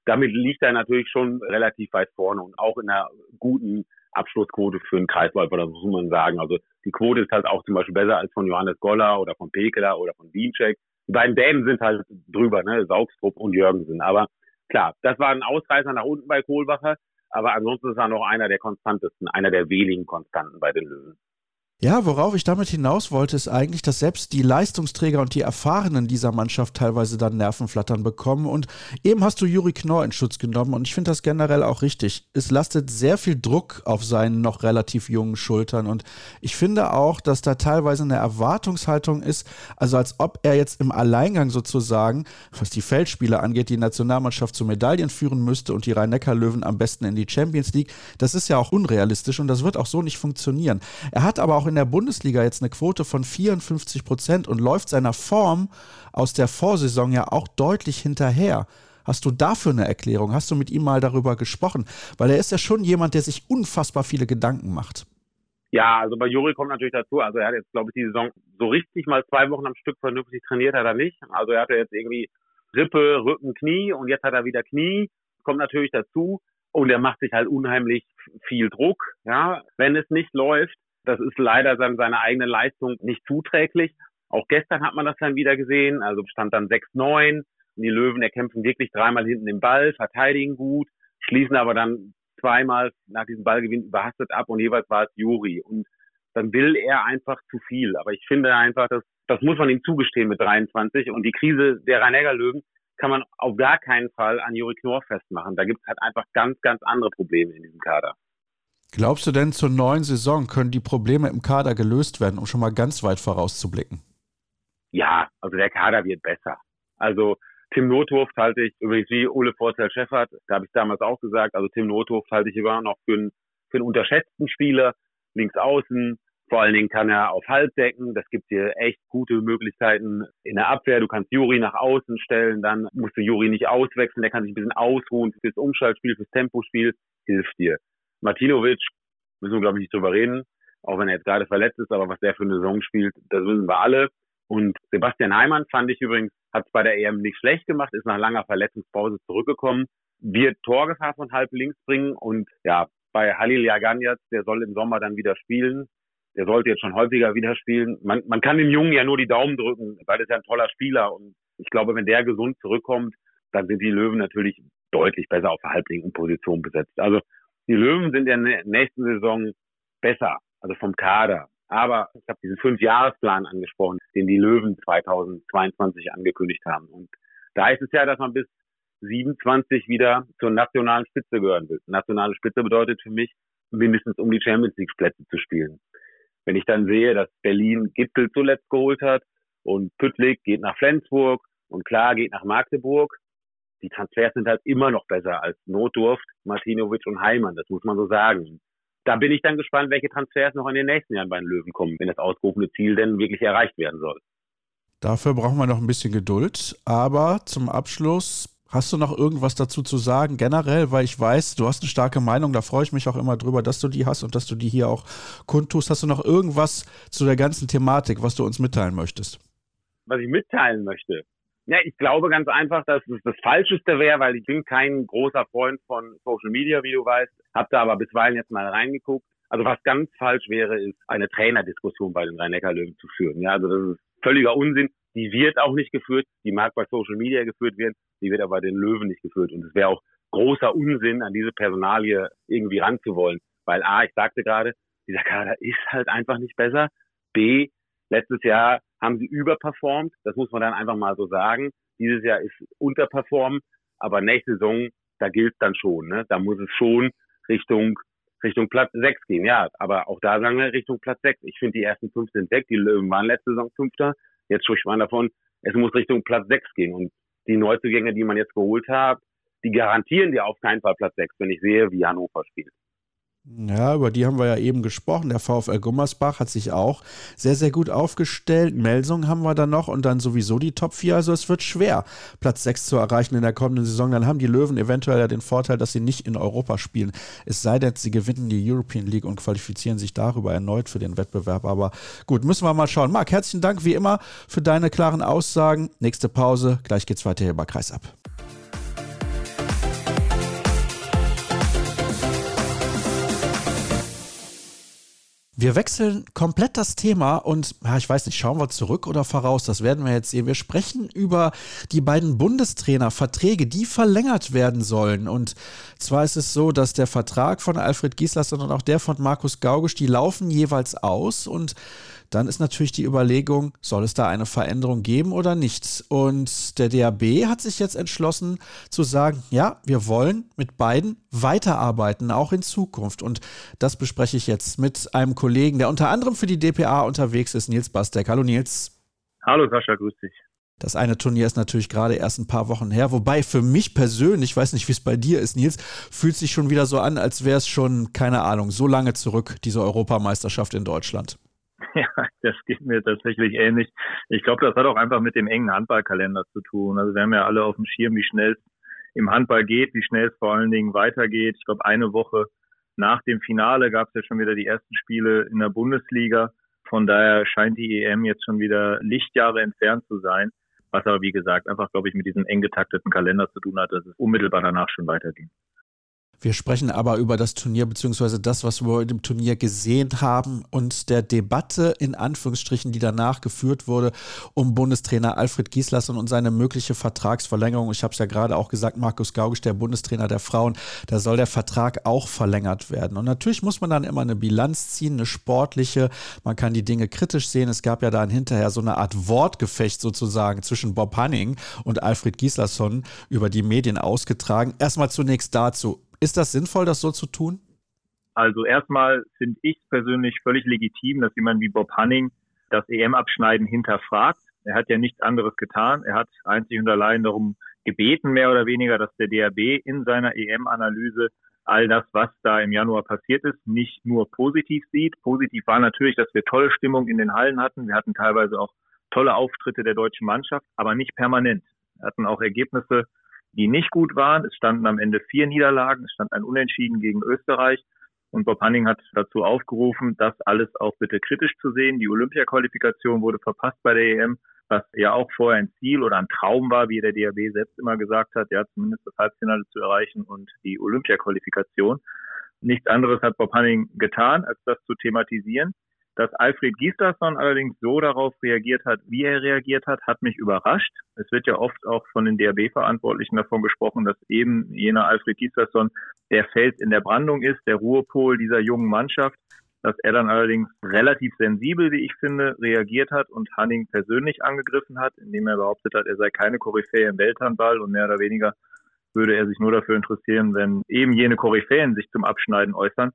Speaker 3: Damit liegt er natürlich schon relativ weit vorne und auch in einer guten Abschlussquote für einen Kreisläufer, das muss man sagen. Also die Quote ist halt auch zum Beispiel besser als von Johannes Goller oder von Pekeler oder von Dienczek. Die beiden Dänen sind halt drüber, ne? Saugstrup und Jürgensen. Aber klar, das war ein Ausreißer nach unten bei Kohlbacher. Aber ansonsten ist er noch einer der konstantesten, einer der wenigen Konstanten bei den Löwen.
Speaker 1: Ja, worauf ich damit hinaus wollte, ist eigentlich, dass selbst die Leistungsträger und die Erfahrenen dieser Mannschaft teilweise dann Nervenflattern bekommen. Und eben hast du Juri Knorr in Schutz genommen und ich finde das generell auch richtig. Es lastet sehr viel Druck auf seinen noch relativ jungen Schultern und ich finde auch, dass da teilweise eine Erwartungshaltung ist, also als ob er jetzt im Alleingang sozusagen, was die Feldspiele angeht, die Nationalmannschaft zu Medaillen führen müsste und die Rhein-Neckar-Löwen am besten in die Champions League. Das ist ja auch unrealistisch und das wird auch so nicht funktionieren. Er hat aber auch in in der Bundesliga jetzt eine Quote von 54 Prozent und läuft seiner Form aus der Vorsaison ja auch deutlich hinterher. Hast du dafür eine Erklärung? Hast du mit ihm mal darüber gesprochen? Weil er ist ja schon jemand, der sich unfassbar viele Gedanken macht.
Speaker 3: Ja, also bei Juri kommt natürlich dazu, also er hat jetzt, glaube ich, die Saison so richtig mal zwei Wochen am Stück vernünftig trainiert hat er nicht. Also er hatte jetzt irgendwie Rippe, Rücken, Knie und jetzt hat er wieder Knie. Kommt natürlich dazu und er macht sich halt unheimlich viel Druck. Ja, wenn es nicht läuft, das ist leider dann seine eigene Leistung nicht zuträglich. Auch gestern hat man das dann wieder gesehen. Also stand dann 6-9. Die Löwen erkämpfen wirklich dreimal hinten den Ball, verteidigen gut, schließen aber dann zweimal nach diesem Ballgewinn überhastet ab und jeweils war es Juri. Und dann will er einfach zu viel. Aber ich finde einfach, dass, das muss man ihm zugestehen mit 23. Und die Krise der rhein löwen kann man auf gar keinen Fall an Juri Knorr festmachen. Da gibt es halt einfach ganz, ganz andere Probleme in diesem Kader.
Speaker 1: Glaubst du denn, zur neuen Saison können die Probleme im Kader gelöst werden, um schon mal ganz weit vorauszublicken?
Speaker 3: Ja, also der Kader wird besser. Also Tim Nothoft halte ich übrigens wie Ole Vorteil Scheffert, da habe ich damals auch gesagt, also Tim Nothoft halte ich immer noch für einen, für einen unterschätzten Spieler, links außen. Vor allen Dingen kann er auf Halt decken. Das gibt dir echt gute Möglichkeiten in der Abwehr. Du kannst Juri nach außen stellen, dann musst du Juri nicht auswechseln. Der kann sich ein bisschen ausruhen fürs Umschaltspiel, fürs Tempospiel. Hilft dir. Martinovic, müssen wir glaube ich nicht drüber reden, auch wenn er jetzt gerade verletzt ist, aber was der für eine Saison spielt, das wissen wir alle. Und Sebastian Heimann fand ich übrigens, hat es bei der EM nicht schlecht gemacht, ist nach langer Verletzungspause zurückgekommen, wird Torgefahr von halb links bringen und ja, bei Halil Yaganjaz, der soll im Sommer dann wieder spielen. Der sollte jetzt schon häufiger wieder spielen. Man, man kann dem Jungen ja nur die Daumen drücken, weil ist ja ein toller Spieler und ich glaube, wenn der gesund zurückkommt, dann sind die Löwen natürlich deutlich besser auf der halblinken Position besetzt. Also die Löwen sind in der nächsten Saison besser, also vom Kader. Aber ich habe diesen Fünfjahresplan angesprochen, den die Löwen 2022 angekündigt haben. Und da ist es ja, dass man bis 27 wieder zur nationalen Spitze gehören will. Nationale Spitze bedeutet für mich, mindestens um die Champions League Plätze zu spielen. Wenn ich dann sehe, dass Berlin Gipfel zuletzt geholt hat und Püttlik geht nach Flensburg und klar geht nach Magdeburg, die Transfers sind halt immer noch besser als Notdurft, Martinovic und Heimann, das muss man so sagen. Da bin ich dann gespannt, welche Transfers noch in den nächsten Jahren bei den Löwen kommen, wenn das ausgerufene Ziel denn wirklich erreicht werden soll.
Speaker 1: Dafür brauchen wir noch ein bisschen Geduld. Aber zum Abschluss Hast du noch irgendwas dazu zu sagen, generell, weil ich weiß, du hast eine starke Meinung, da freue ich mich auch immer drüber, dass du die hast und dass du die hier auch kundtust. Hast du noch irgendwas zu der ganzen Thematik, was du uns mitteilen möchtest?
Speaker 3: Was ich mitteilen möchte? Ja, ich glaube ganz einfach, dass es das Falscheste wäre, weil ich bin kein großer Freund von Social Media, wie du weißt, Hab da aber bisweilen jetzt mal reingeguckt. Also was ganz falsch wäre, ist eine Trainerdiskussion bei den Rhein-Neckar-Löwen zu führen. Ja, also das ist völliger Unsinn. Die wird auch nicht geführt. Die mag bei Social Media geführt werden. Die wird aber bei den Löwen nicht geführt. Und es wäre auch großer Unsinn, an diese Personalie irgendwie ranzuwollen. Weil A, ich sagte gerade, dieser Kader ist halt einfach nicht besser. B, letztes Jahr haben sie überperformt. Das muss man dann einfach mal so sagen. Dieses Jahr ist unterperformt, aber nächste Saison, da gilt dann schon. Ne? Da muss es schon Richtung Richtung Platz 6 gehen. Ja, aber auch da sagen wir Richtung Platz 6. Ich finde, die ersten fünf sind weg. Die Löwen waren letzte Saison Fünfter. Jetzt spricht man davon, es muss Richtung Platz 6 gehen. Und die Neuzugänge, die man jetzt geholt hat, die garantieren dir auf keinen Fall Platz 6, wenn ich sehe, wie Hannover spielt.
Speaker 1: Ja, über die haben wir ja eben gesprochen. Der VfL Gummersbach hat sich auch sehr, sehr gut aufgestellt. Melsung haben wir dann noch und dann sowieso die Top 4. Also es wird schwer, Platz 6 zu erreichen in der kommenden Saison. Dann haben die Löwen eventuell ja den Vorteil, dass sie nicht in Europa spielen. Es sei denn, sie gewinnen die European League und qualifizieren sich darüber erneut für den Wettbewerb. Aber gut, müssen wir mal schauen. Marc, herzlichen Dank wie immer für deine klaren Aussagen. Nächste Pause. Gleich geht's weiter hier bei Kreis ab. Wir wechseln komplett das Thema und ja, ich weiß nicht, schauen wir zurück oder voraus, das werden wir jetzt sehen. Wir sprechen über die beiden Bundestrainer-Verträge, die verlängert werden sollen. Und zwar ist es so, dass der Vertrag von Alfred Giesler und auch der von Markus Gaugisch, die laufen jeweils aus und dann ist natürlich die Überlegung, soll es da eine Veränderung geben oder nicht? Und der DAB hat sich jetzt entschlossen zu sagen, ja, wir wollen mit beiden weiterarbeiten, auch in Zukunft. Und das bespreche ich jetzt mit einem Kollegen, der unter anderem für die DPA unterwegs ist, Nils Bastek. Hallo Nils.
Speaker 4: Hallo Sascha, grüß dich.
Speaker 1: Das eine Turnier ist natürlich gerade erst ein paar Wochen her, wobei für mich persönlich, ich weiß nicht, wie es bei dir ist, Nils, fühlt sich schon wieder so an, als wäre es schon, keine Ahnung, so lange zurück, diese Europameisterschaft in Deutschland.
Speaker 4: Ja, das geht mir tatsächlich ähnlich. Ich glaube, das hat auch einfach mit dem engen Handballkalender zu tun. Also wir haben ja alle auf dem Schirm, wie schnell es im Handball geht, wie schnell es vor allen Dingen weitergeht. Ich glaube, eine Woche nach dem Finale gab es ja schon wieder die ersten Spiele in der Bundesliga. Von daher scheint die EM jetzt schon wieder Lichtjahre entfernt zu sein. Was aber, wie gesagt, einfach, glaube ich, mit diesem eng getakteten Kalender zu tun hat, dass es unmittelbar danach schon weiterging.
Speaker 1: Wir sprechen aber über das Turnier beziehungsweise das, was wir in dem Turnier gesehen haben und der Debatte in Anführungsstrichen, die danach geführt wurde, um Bundestrainer Alfred Gislason und seine mögliche Vertragsverlängerung. Ich habe es ja gerade auch gesagt, Markus Gaugisch, der Bundestrainer der Frauen, da soll der Vertrag auch verlängert werden. Und natürlich muss man dann immer eine Bilanz ziehen, eine sportliche. Man kann die Dinge kritisch sehen. Es gab ja dann hinterher so eine Art Wortgefecht sozusagen zwischen Bob Hanning und Alfred Gislason über die Medien ausgetragen. Erstmal zunächst dazu. Ist das sinnvoll, das so zu tun?
Speaker 4: Also erstmal finde ich persönlich völlig legitim, dass jemand wie Bob Hanning das EM-Abschneiden hinterfragt. Er hat ja nichts anderes getan. Er hat einzig und allein darum gebeten, mehr oder weniger, dass der DRB in seiner EM-Analyse all das, was da im Januar passiert ist, nicht nur positiv sieht. Positiv war natürlich, dass wir tolle Stimmung in den Hallen hatten. Wir hatten teilweise auch tolle Auftritte der deutschen Mannschaft, aber nicht permanent. Wir hatten auch Ergebnisse, die nicht gut waren. Es standen am Ende vier Niederlagen, es stand ein Unentschieden gegen Österreich. Und Bob Hanning hat dazu aufgerufen, das alles auch bitte kritisch zu sehen. Die Olympiaqualifikation wurde verpasst bei der EM, was ja auch vorher ein Ziel oder ein Traum war, wie der DRB selbst immer gesagt hat, ja, zumindest das Halbfinale zu erreichen und die Olympiaqualifikation. Nichts anderes hat Bob Hanning getan, als das zu thematisieren. Dass Alfred Gislason allerdings so darauf reagiert hat, wie er reagiert hat, hat mich überrascht. Es wird ja oft auch von den DRB-Verantwortlichen davon gesprochen, dass eben jener Alfred Gislason der Fels in der Brandung ist, der Ruhepol dieser jungen Mannschaft. Dass er dann allerdings relativ sensibel, wie ich finde, reagiert hat und Hanning persönlich angegriffen hat, indem er behauptet hat, er sei keine Koryphäe im Welthandball und mehr oder weniger würde er sich nur dafür interessieren, wenn eben jene Koryphäen sich zum Abschneiden äußern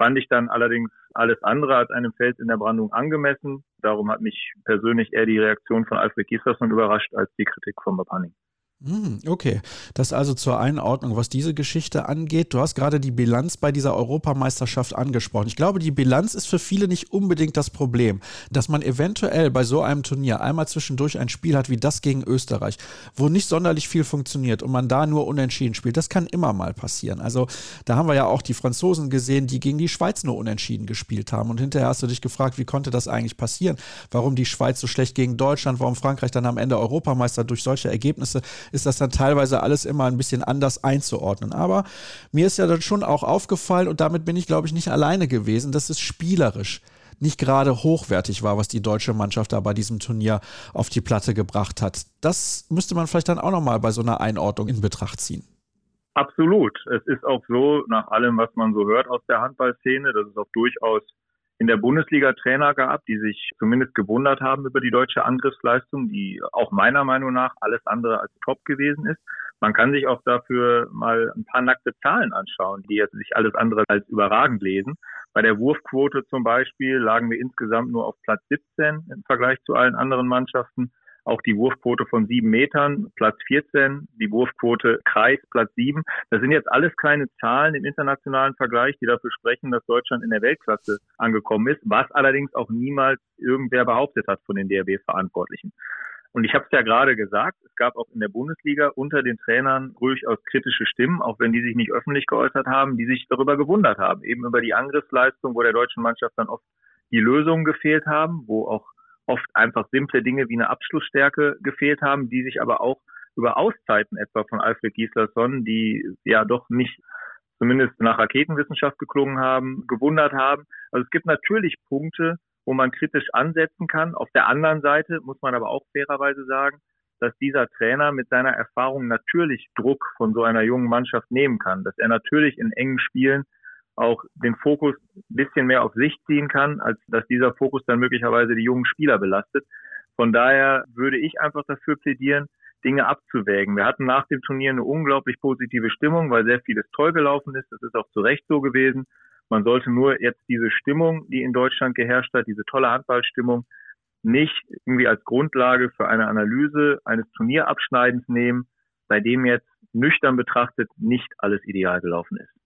Speaker 4: fand ich dann allerdings alles andere als einem Fels in der Brandung angemessen. Darum hat mich persönlich eher die Reaktion von Alfred Gislason überrascht als die Kritik von Bapanik.
Speaker 1: Hm, okay, das also zur Einordnung, was diese Geschichte angeht. Du hast gerade die Bilanz bei dieser Europameisterschaft angesprochen. Ich glaube, die Bilanz ist für viele nicht unbedingt das Problem, dass man eventuell bei so einem Turnier einmal zwischendurch ein Spiel hat wie das gegen Österreich, wo nicht sonderlich viel funktioniert und man da nur unentschieden spielt. Das kann immer mal passieren. Also da haben wir ja auch die Franzosen gesehen, die gegen die Schweiz nur unentschieden gespielt haben. Und hinterher hast du dich gefragt, wie konnte das eigentlich passieren? Warum die Schweiz so schlecht gegen Deutschland? Warum Frankreich dann am Ende Europameister durch solche Ergebnisse? Ist das dann teilweise alles immer ein bisschen anders einzuordnen. Aber mir ist ja dann schon auch aufgefallen, und damit bin ich, glaube ich, nicht alleine gewesen, dass es spielerisch nicht gerade hochwertig war, was die deutsche Mannschaft da bei diesem Turnier auf die Platte gebracht hat. Das müsste man vielleicht dann auch nochmal bei so einer Einordnung in Betracht ziehen.
Speaker 4: Absolut. Es ist auch so, nach allem, was man so hört aus der Handballszene, dass es auch durchaus in der Bundesliga Trainer gab, die sich zumindest gewundert haben über die deutsche Angriffsleistung, die auch meiner Meinung nach alles andere als top gewesen ist. Man kann sich auch dafür mal ein paar nackte Zahlen anschauen, die jetzt sich alles andere als überragend lesen. Bei der Wurfquote zum Beispiel lagen wir insgesamt nur auf Platz 17 im Vergleich zu allen anderen Mannschaften auch die Wurfquote von sieben Metern, Platz 14, die Wurfquote Kreis, Platz sieben. Das sind jetzt alles kleine Zahlen im internationalen Vergleich, die dafür sprechen, dass Deutschland in der Weltklasse angekommen ist, was allerdings auch niemals irgendwer behauptet hat von den DRB-Verantwortlichen. Und ich habe es ja gerade gesagt, es gab auch in der Bundesliga unter den Trainern durchaus kritische Stimmen, auch wenn die sich nicht öffentlich geäußert haben, die sich darüber gewundert haben, eben über die Angriffsleistung, wo der deutschen Mannschaft dann oft die Lösungen gefehlt haben, wo auch oft einfach simple Dinge wie eine Abschlussstärke gefehlt haben, die sich aber auch über Auszeiten etwa von Alfred Gislason, die ja doch nicht zumindest nach Raketenwissenschaft geklungen haben, gewundert haben. Also es gibt natürlich Punkte, wo man kritisch ansetzen kann. Auf der anderen Seite muss man aber auch fairerweise sagen, dass dieser Trainer mit seiner Erfahrung natürlich Druck von so einer jungen Mannschaft nehmen kann, dass er natürlich in engen Spielen auch den Fokus ein bisschen mehr auf sich ziehen kann, als dass dieser Fokus dann möglicherweise die jungen Spieler belastet. Von daher würde ich einfach dafür plädieren, Dinge abzuwägen. Wir hatten nach dem Turnier eine unglaublich positive Stimmung, weil sehr vieles toll gelaufen ist. Das ist auch zu Recht so gewesen. Man sollte nur jetzt diese Stimmung, die in Deutschland geherrscht hat, diese tolle Handballstimmung, nicht irgendwie als Grundlage für eine Analyse eines Turnierabschneidens nehmen, bei dem jetzt nüchtern betrachtet nicht alles ideal gelaufen ist.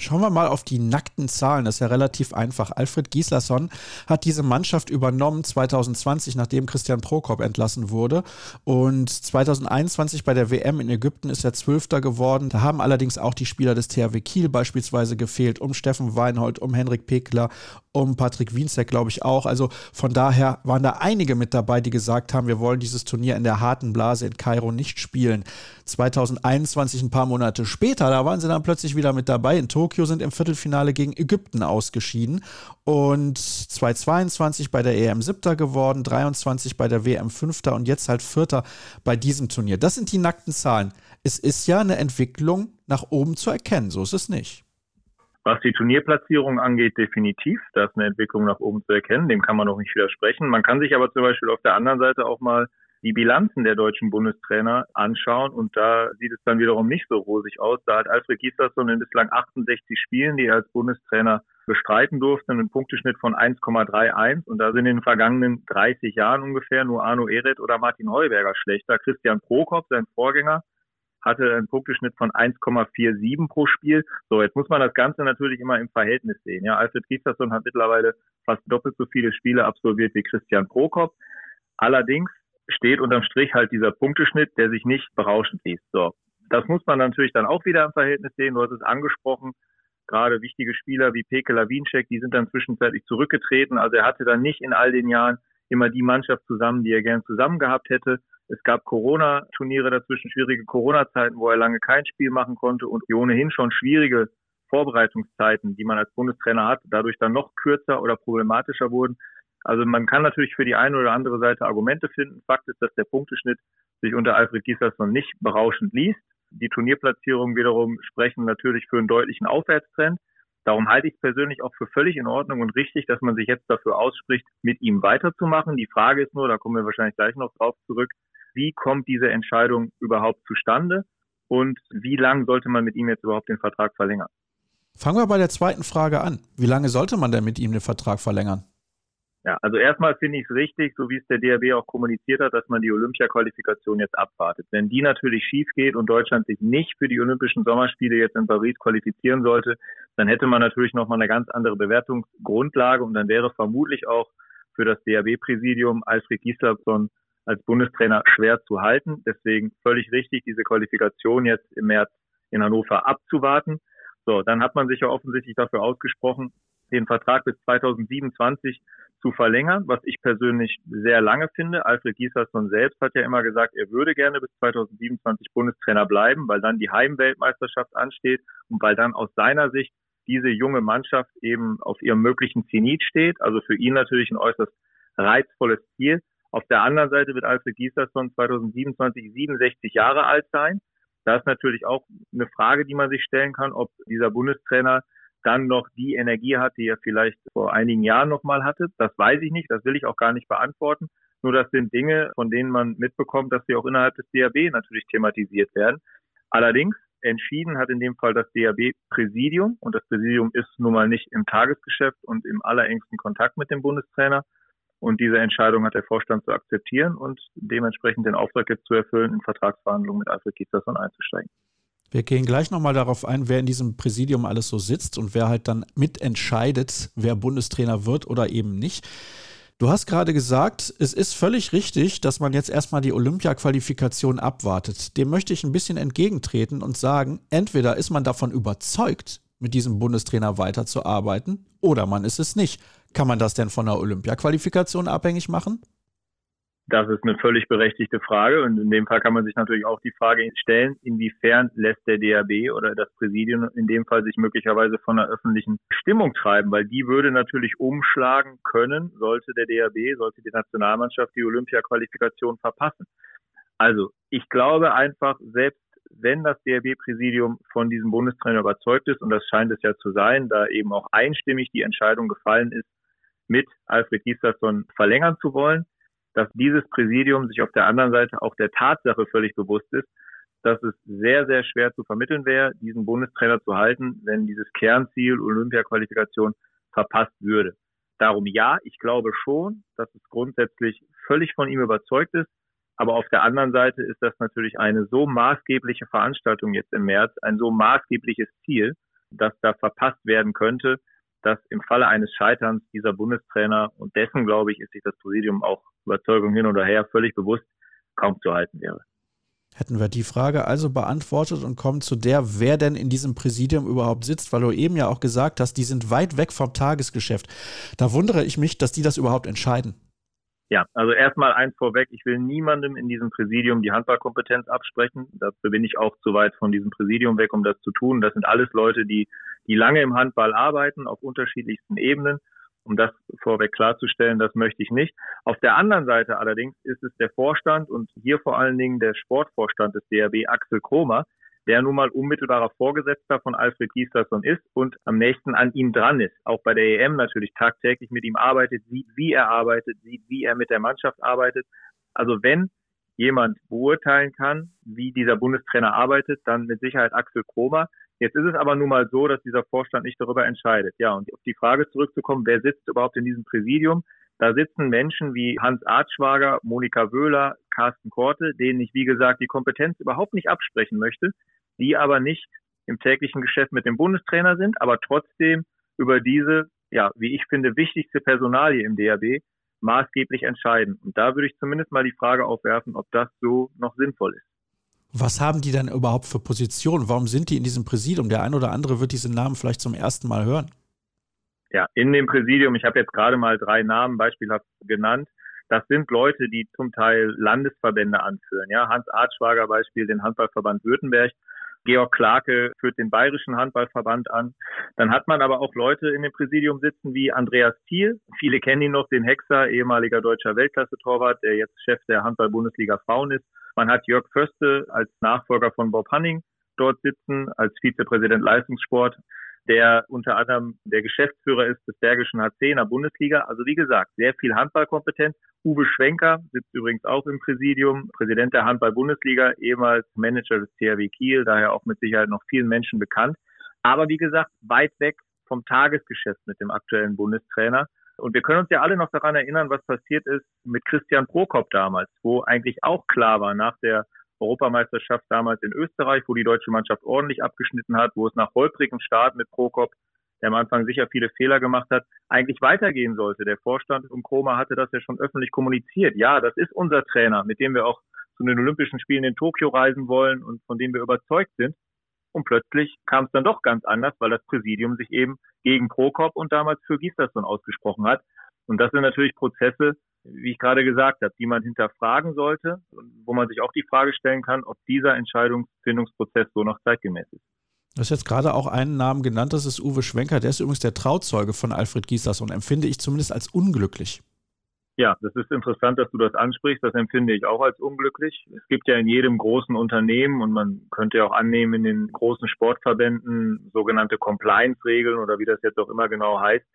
Speaker 1: Schauen wir mal auf die nackten Zahlen. Das ist ja relativ einfach. Alfred Gislason hat diese Mannschaft übernommen 2020, nachdem Christian Prokop entlassen wurde. Und 2021 bei der WM in Ägypten ist er Zwölfter geworden. Da haben allerdings auch die Spieler des THW Kiel beispielsweise gefehlt, um Steffen Weinhold, um Henrik Pekler, um Patrick Wienzek, glaube ich auch. Also von daher waren da einige mit dabei, die gesagt haben, wir wollen dieses Turnier in der harten Blase in Kairo nicht spielen. 2021, ein paar Monate später, da waren sie dann plötzlich wieder mit dabei in Tokio sind im Viertelfinale gegen Ägypten ausgeschieden und 2022 bei der EM siebter geworden, 23 bei der WM fünfter und jetzt halt vierter bei diesem Turnier. Das sind die nackten Zahlen. Es ist ja eine Entwicklung nach oben zu erkennen, so ist es nicht.
Speaker 4: Was die Turnierplatzierung angeht, definitiv. Da ist eine Entwicklung nach oben zu erkennen. Dem kann man noch nicht widersprechen. Man kann sich aber zum Beispiel auf der anderen Seite auch mal die Bilanzen der deutschen Bundestrainer anschauen und da sieht es dann wiederum nicht so rosig aus. Da hat Alfred Gislason in bislang 68 Spielen, die er als Bundestrainer bestreiten durfte, einen Punkteschnitt von 1,31 und da sind in den vergangenen 30 Jahren ungefähr nur Arno Ehret oder Martin Heuberger schlechter. Christian Prokop, sein Vorgänger, hatte einen Punkteschnitt von 1,47 pro Spiel. So, jetzt muss man das Ganze natürlich immer im Verhältnis sehen. Ja, Alfred Gislason hat mittlerweile fast doppelt so viele Spiele absolviert wie Christian Prokop. Allerdings steht unterm Strich halt dieser Punkteschnitt, der sich nicht berauschend liest. So. Das muss man natürlich dann auch wieder im Verhältnis sehen. Du hast es angesprochen. Gerade wichtige Spieler wie Peke Lawinczek, die sind dann zwischenzeitlich zurückgetreten. Also er hatte dann nicht in all den Jahren immer die Mannschaft zusammen, die er gern zusammen gehabt hätte. Es gab Corona-Turniere dazwischen, schwierige Corona-Zeiten, wo er lange kein Spiel machen konnte und ohnehin schon schwierige Vorbereitungszeiten, die man als Bundestrainer hat, dadurch dann noch kürzer oder problematischer wurden. Also man kann natürlich für die eine oder andere Seite Argumente finden. Fakt ist, dass der Punkteschnitt sich unter Alfred Gislason nicht berauschend liest. Die Turnierplatzierungen wiederum sprechen natürlich für einen deutlichen Aufwärtstrend. Darum halte ich es persönlich auch für völlig in Ordnung und richtig, dass man sich jetzt dafür ausspricht, mit ihm weiterzumachen. Die Frage ist nur, da kommen wir wahrscheinlich gleich noch drauf zurück, wie kommt diese Entscheidung überhaupt zustande und wie lang sollte man mit ihm jetzt überhaupt den Vertrag verlängern?
Speaker 1: Fangen wir bei der zweiten Frage an. Wie lange sollte man denn mit ihm den Vertrag verlängern?
Speaker 4: Ja, also erstmal finde ich es richtig, so wie es der DRB auch kommuniziert hat, dass man die Olympia-Qualifikation jetzt abwartet. Wenn die natürlich schief geht und Deutschland sich nicht für die Olympischen Sommerspiele jetzt in Paris qualifizieren sollte, dann hätte man natürlich nochmal eine ganz andere Bewertungsgrundlage und dann wäre vermutlich auch für das DRB-Präsidium Alfred Gislason als Bundestrainer schwer zu halten. Deswegen völlig richtig, diese Qualifikation jetzt im März in Hannover abzuwarten. So, dann hat man sich ja offensichtlich dafür ausgesprochen, den Vertrag bis 2027 zu verlängern, was ich persönlich sehr lange finde. Alfred Gieslasson selbst hat ja immer gesagt, er würde gerne bis 2027 Bundestrainer bleiben, weil dann die Heimweltmeisterschaft ansteht und weil dann aus seiner Sicht diese junge Mannschaft eben auf ihrem möglichen Zenit steht. Also für ihn natürlich ein äußerst reizvolles Ziel. Auf der anderen Seite wird Alfred Gieslasson 2027 67 Jahre alt sein. Da ist natürlich auch eine Frage, die man sich stellen kann, ob dieser Bundestrainer dann noch die Energie hat, die er vielleicht vor einigen Jahren noch mal hatte. Das weiß ich nicht, das will ich auch gar nicht beantworten. Nur das sind Dinge, von denen man mitbekommt, dass sie auch innerhalb des DAB natürlich thematisiert werden. Allerdings entschieden hat in dem Fall das DAB-Präsidium und das Präsidium ist nun mal nicht im Tagesgeschäft und im allerengsten Kontakt mit dem Bundestrainer. Und diese Entscheidung hat der Vorstand zu akzeptieren und dementsprechend den Auftrag jetzt zu erfüllen, in Vertragsverhandlungen mit Alfred Gieslasson einzusteigen.
Speaker 1: Wir gehen gleich nochmal darauf ein, wer in diesem Präsidium alles so sitzt und wer halt dann mitentscheidet, wer Bundestrainer wird oder eben nicht. Du hast gerade gesagt, es ist völlig richtig, dass man jetzt erstmal die Olympia-Qualifikation abwartet. Dem möchte ich ein bisschen entgegentreten und sagen, entweder ist man davon überzeugt, mit diesem Bundestrainer weiterzuarbeiten, oder man ist es nicht. Kann man das denn von der Olympia-Qualifikation abhängig machen?
Speaker 4: Das ist eine völlig berechtigte Frage und in dem Fall kann man sich natürlich auch die Frage stellen, inwiefern lässt der DAB oder das Präsidium in dem Fall sich möglicherweise von einer öffentlichen Stimmung treiben, weil die würde natürlich umschlagen können, sollte der DAB, sollte die Nationalmannschaft die Olympia-Qualifikation verpassen. Also ich glaube einfach, selbst wenn das DRB-Präsidium von diesem Bundestrainer überzeugt ist, und das scheint es ja zu sein, da eben auch einstimmig die Entscheidung gefallen ist, mit Alfred Gislason verlängern zu wollen, dass dieses Präsidium sich auf der anderen Seite auch der Tatsache völlig bewusst ist, dass es sehr, sehr schwer zu vermitteln wäre, diesen Bundestrainer zu halten, wenn dieses Kernziel Olympia-Qualifikation verpasst würde. Darum ja, ich glaube schon, dass es grundsätzlich völlig von ihm überzeugt ist. Aber auf der anderen Seite ist das natürlich eine so maßgebliche Veranstaltung jetzt im März, ein so maßgebliches Ziel, dass da verpasst werden könnte, dass im Falle eines Scheiterns dieser Bundestrainer und dessen, glaube ich, ist sich das Präsidium auch Überzeugung hin oder her völlig bewusst kaum zu halten wäre.
Speaker 1: Hätten wir die Frage also beantwortet und kommen zu der, wer denn in diesem Präsidium überhaupt sitzt, weil du eben ja auch gesagt hast, die sind weit weg vom Tagesgeschäft. Da wundere ich mich, dass die das überhaupt entscheiden.
Speaker 4: Ja, also erstmal eins vorweg, ich will niemandem in diesem Präsidium die Handballkompetenz absprechen. Dafür bin ich auch zu weit von diesem Präsidium weg, um das zu tun. Das sind alles Leute, die, die lange im Handball arbeiten, auf unterschiedlichsten Ebenen. Um das vorweg klarzustellen, das möchte ich nicht. Auf der anderen Seite allerdings ist es der Vorstand und hier vor allen Dingen der Sportvorstand des DRB, Axel Kromer, der nun mal unmittelbarer Vorgesetzter von Alfred Gislason ist und am nächsten an ihm dran ist. Auch bei der EM natürlich tagtäglich mit ihm arbeitet, sieht, wie er arbeitet, sieht, wie er mit der Mannschaft arbeitet. Also wenn jemand beurteilen kann, wie dieser Bundestrainer arbeitet, dann mit Sicherheit Axel Kromer. Jetzt ist es aber nun mal so, dass dieser Vorstand nicht darüber entscheidet. Ja, und auf die Frage zurückzukommen, wer sitzt überhaupt in diesem Präsidium? Da sitzen Menschen wie Hans Artschwager, Monika Wöhler, Carsten Korte, denen ich, wie gesagt, die Kompetenz überhaupt nicht absprechen möchte, die aber nicht im täglichen Geschäft mit dem Bundestrainer sind, aber trotzdem über diese, ja, wie ich finde, wichtigste Personalie im DAB maßgeblich entscheiden. Und da würde ich zumindest mal die Frage aufwerfen, ob das so noch sinnvoll ist.
Speaker 1: Was haben die denn überhaupt für Positionen? Warum sind die in diesem Präsidium? Der ein oder andere wird diesen Namen vielleicht zum ersten Mal hören
Speaker 4: ja, in dem Präsidium, ich habe jetzt gerade mal drei Namen beispielhaft genannt, das sind Leute, die zum Teil Landesverbände anführen. Ja, Hans Artschwager Beispiel, den Handballverband Württemberg. Georg Clarke führt den Bayerischen Handballverband an. Dann hat man aber auch Leute in dem Präsidium sitzen wie Andreas Thiel. Viele kennen ihn noch, den Hexer, ehemaliger deutscher Weltklasse-Torwart, der jetzt Chef der Handball-Bundesliga Frauen ist. Man hat Jörg Förste als Nachfolger von Bob Hanning dort sitzen, als Vizepräsident Leistungssport der unter anderem der Geschäftsführer ist des Bergischen HC in der Bundesliga. Also wie gesagt, sehr viel Handballkompetenz. Uwe Schwenker sitzt übrigens auch im Präsidium, Präsident der Handball-Bundesliga, ehemals Manager des THW Kiel, daher auch mit Sicherheit noch vielen Menschen bekannt. Aber wie gesagt, weit weg vom Tagesgeschäft mit dem aktuellen Bundestrainer. Und wir können uns ja alle noch daran erinnern, was passiert ist mit Christian Prokop damals, wo eigentlich auch klar war nach der Europameisterschaft damals in Österreich, wo die deutsche Mannschaft ordentlich abgeschnitten hat, wo es nach holprigem Start mit Prokop, der am Anfang sicher viele Fehler gemacht hat, eigentlich weitergehen sollte. Der Vorstand um Kroma hatte das ja schon öffentlich kommuniziert. Ja, das ist unser Trainer, mit dem wir auch zu den Olympischen Spielen in Tokio reisen wollen und von dem wir überzeugt sind. Und plötzlich kam es dann doch ganz anders, weil das Präsidium sich eben gegen Prokop und damals für Gislason ausgesprochen hat. Und das sind natürlich Prozesse, wie ich gerade gesagt habe, die man hinterfragen sollte, wo man sich auch die Frage stellen kann, ob dieser Entscheidungsfindungsprozess so noch zeitgemäß ist.
Speaker 1: Du hast jetzt gerade auch einen Namen genannt, das ist Uwe Schwenker, der ist übrigens der Trauzeuge von Alfred Giesers und empfinde ich zumindest als unglücklich.
Speaker 4: Ja, das ist interessant, dass du das ansprichst. Das empfinde ich auch als unglücklich. Es gibt ja in jedem großen Unternehmen und man könnte ja auch annehmen, in den großen Sportverbänden sogenannte Compliance-Regeln oder wie das jetzt auch immer genau heißt,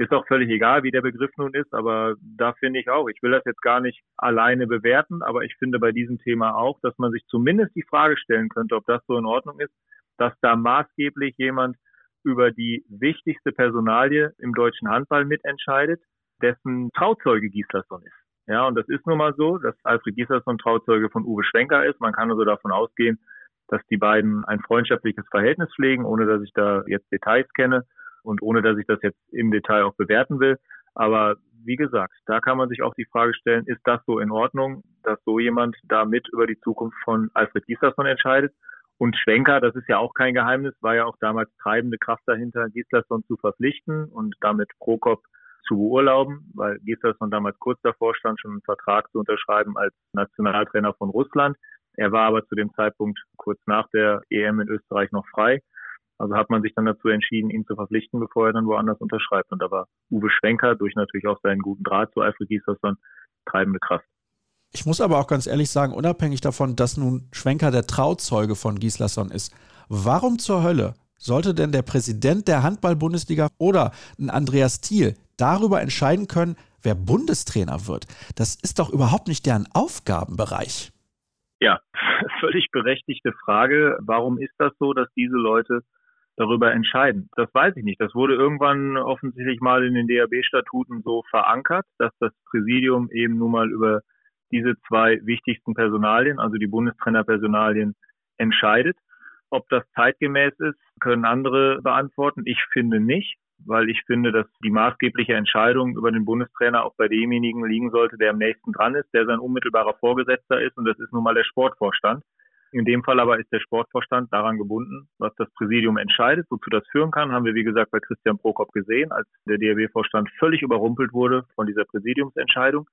Speaker 4: ist auch völlig egal, wie der Begriff nun ist, aber da finde ich auch, ich will das jetzt gar nicht alleine bewerten, aber ich finde bei diesem Thema auch, dass man sich zumindest die Frage stellen könnte, ob das so in Ordnung ist, dass da maßgeblich jemand über die wichtigste Personalie im deutschen Handball mitentscheidet, dessen Trauzeuge Gislason ist. Ja, und das ist nun mal so, dass Alfred Gislason Trauzeuge von Uwe Schwenker ist. Man kann also davon ausgehen, dass die beiden ein freundschaftliches Verhältnis pflegen, ohne dass ich da jetzt Details kenne und ohne dass ich das jetzt im Detail auch bewerten will. Aber wie gesagt, da kann man sich auch die Frage stellen, ist das so in Ordnung, dass so jemand da mit über die Zukunft von Alfred Gislason entscheidet? Und Schwenker, das ist ja auch kein Geheimnis, war ja auch damals treibende Kraft dahinter, Gislason zu verpflichten und damit Prokop zu beurlauben, weil Gislason damals kurz davor stand, schon einen Vertrag zu unterschreiben als Nationaltrainer von Russland. Er war aber zu dem Zeitpunkt kurz nach der EM in Österreich noch frei. Also hat man sich dann dazu entschieden, ihn zu verpflichten, bevor er dann woanders unterschreibt. Und da war Uwe Schwenker durch natürlich auch seinen guten Draht zu Alfred Gislason treibende Kraft.
Speaker 1: Ich muss aber auch ganz ehrlich sagen, unabhängig davon, dass nun Schwenker der Trauzeuge von Gislason ist, warum zur Hölle sollte denn der Präsident der Handball-Bundesliga oder ein Andreas Thiel darüber entscheiden können, wer Bundestrainer wird? Das ist doch überhaupt nicht deren Aufgabenbereich.
Speaker 4: Ja, völlig berechtigte Frage. Warum ist das so, dass diese Leute darüber entscheiden? Das weiß ich nicht. Das wurde irgendwann offensichtlich mal in den DAB-Statuten so verankert, dass das Präsidium eben nun mal über diese zwei wichtigsten Personalien, also die Bundestrainerpersonalien, entscheidet. Ob das zeitgemäß ist, können andere beantworten. Ich finde nicht, weil ich finde, dass die maßgebliche Entscheidung über den Bundestrainer auch bei demjenigen liegen sollte, der am nächsten dran ist, der sein unmittelbarer Vorgesetzter ist und das ist nun mal der Sportvorstand. In dem Fall aber ist der Sportvorstand daran gebunden, was das Präsidium entscheidet. Wozu das führen kann, haben wir, wie gesagt, bei Christian Prokop gesehen, als der DRB-Vorstand völlig überrumpelt wurde von dieser Präsidiumsentscheidung.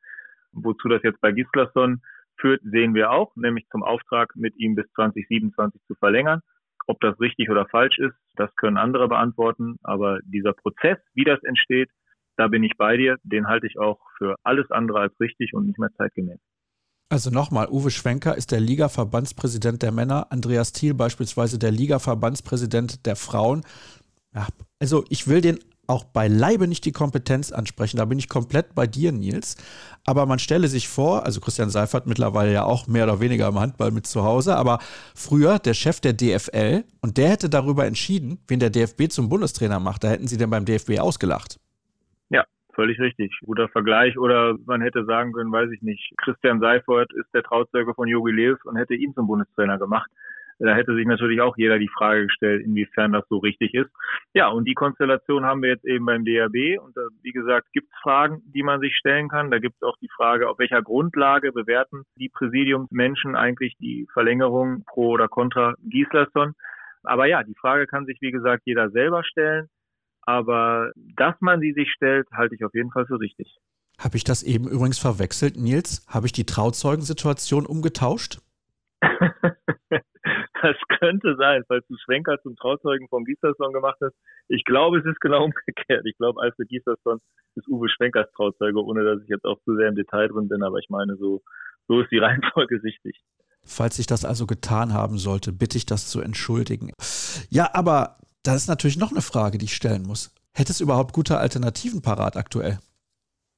Speaker 4: Wozu das jetzt bei Gislason führt, sehen wir auch, nämlich zum Auftrag, mit ihm bis 2027 zu verlängern. Ob das richtig oder falsch ist, das können andere beantworten. Aber dieser Prozess, wie das entsteht, da bin ich bei dir. Den halte ich auch für alles andere als richtig und nicht mehr zeitgemäß.
Speaker 1: Also nochmal, Uwe Schwenker ist der Liga-Verbandspräsident der Männer, Andreas Thiel beispielsweise der Liga-Verbandspräsident der Frauen. Ja, also ich will den auch beileibe nicht die Kompetenz ansprechen. Da bin ich komplett bei dir, Nils. Aber man stelle sich vor, also Christian Seifert mittlerweile ja auch mehr oder weniger im Handball mit zu Hause, aber früher der Chef der DFL und der hätte darüber entschieden, wen der DFB zum Bundestrainer macht. Da hätten sie denn beim DFB ausgelacht.
Speaker 4: Völlig richtig. Guter Vergleich. Oder man hätte sagen können, weiß ich nicht, Christian Seifert ist der Trauzeuge von Jogi Lews und hätte ihn zum Bundestrainer gemacht. Da hätte sich natürlich auch jeder die Frage gestellt, inwiefern das so richtig ist. Ja, und die Konstellation haben wir jetzt eben beim DRB. Und wie gesagt, gibt es Fragen, die man sich stellen kann. Da gibt es auch die Frage, auf welcher Grundlage bewerten die Präsidiumsmenschen eigentlich die Verlängerung pro oder contra Gislason. Aber ja, die Frage kann sich, wie gesagt, jeder selber stellen. Aber dass man sie sich stellt, halte ich auf jeden Fall für richtig.
Speaker 1: Habe ich das eben übrigens verwechselt, Nils? Habe ich die Trauzeugensituation umgetauscht?
Speaker 4: Das könnte sein, falls du Schwenker zum Trauzeugen von Gislason gemacht hast. Ich glaube, es ist genau umgekehrt. Ich glaube, Alfred Gislason ist Uwe Schwenkers Trauzeuge, ohne dass ich jetzt auch zu sehr im Detail drin bin. Aber ich meine, so, so ist die Reihenfolge richtig.
Speaker 1: Falls ich das also getan haben sollte, bitte ich das zu entschuldigen. Ja, aber da ist natürlich noch eine Frage, die ich stellen muss. Hätte es überhaupt gute Alternativen parat aktuell?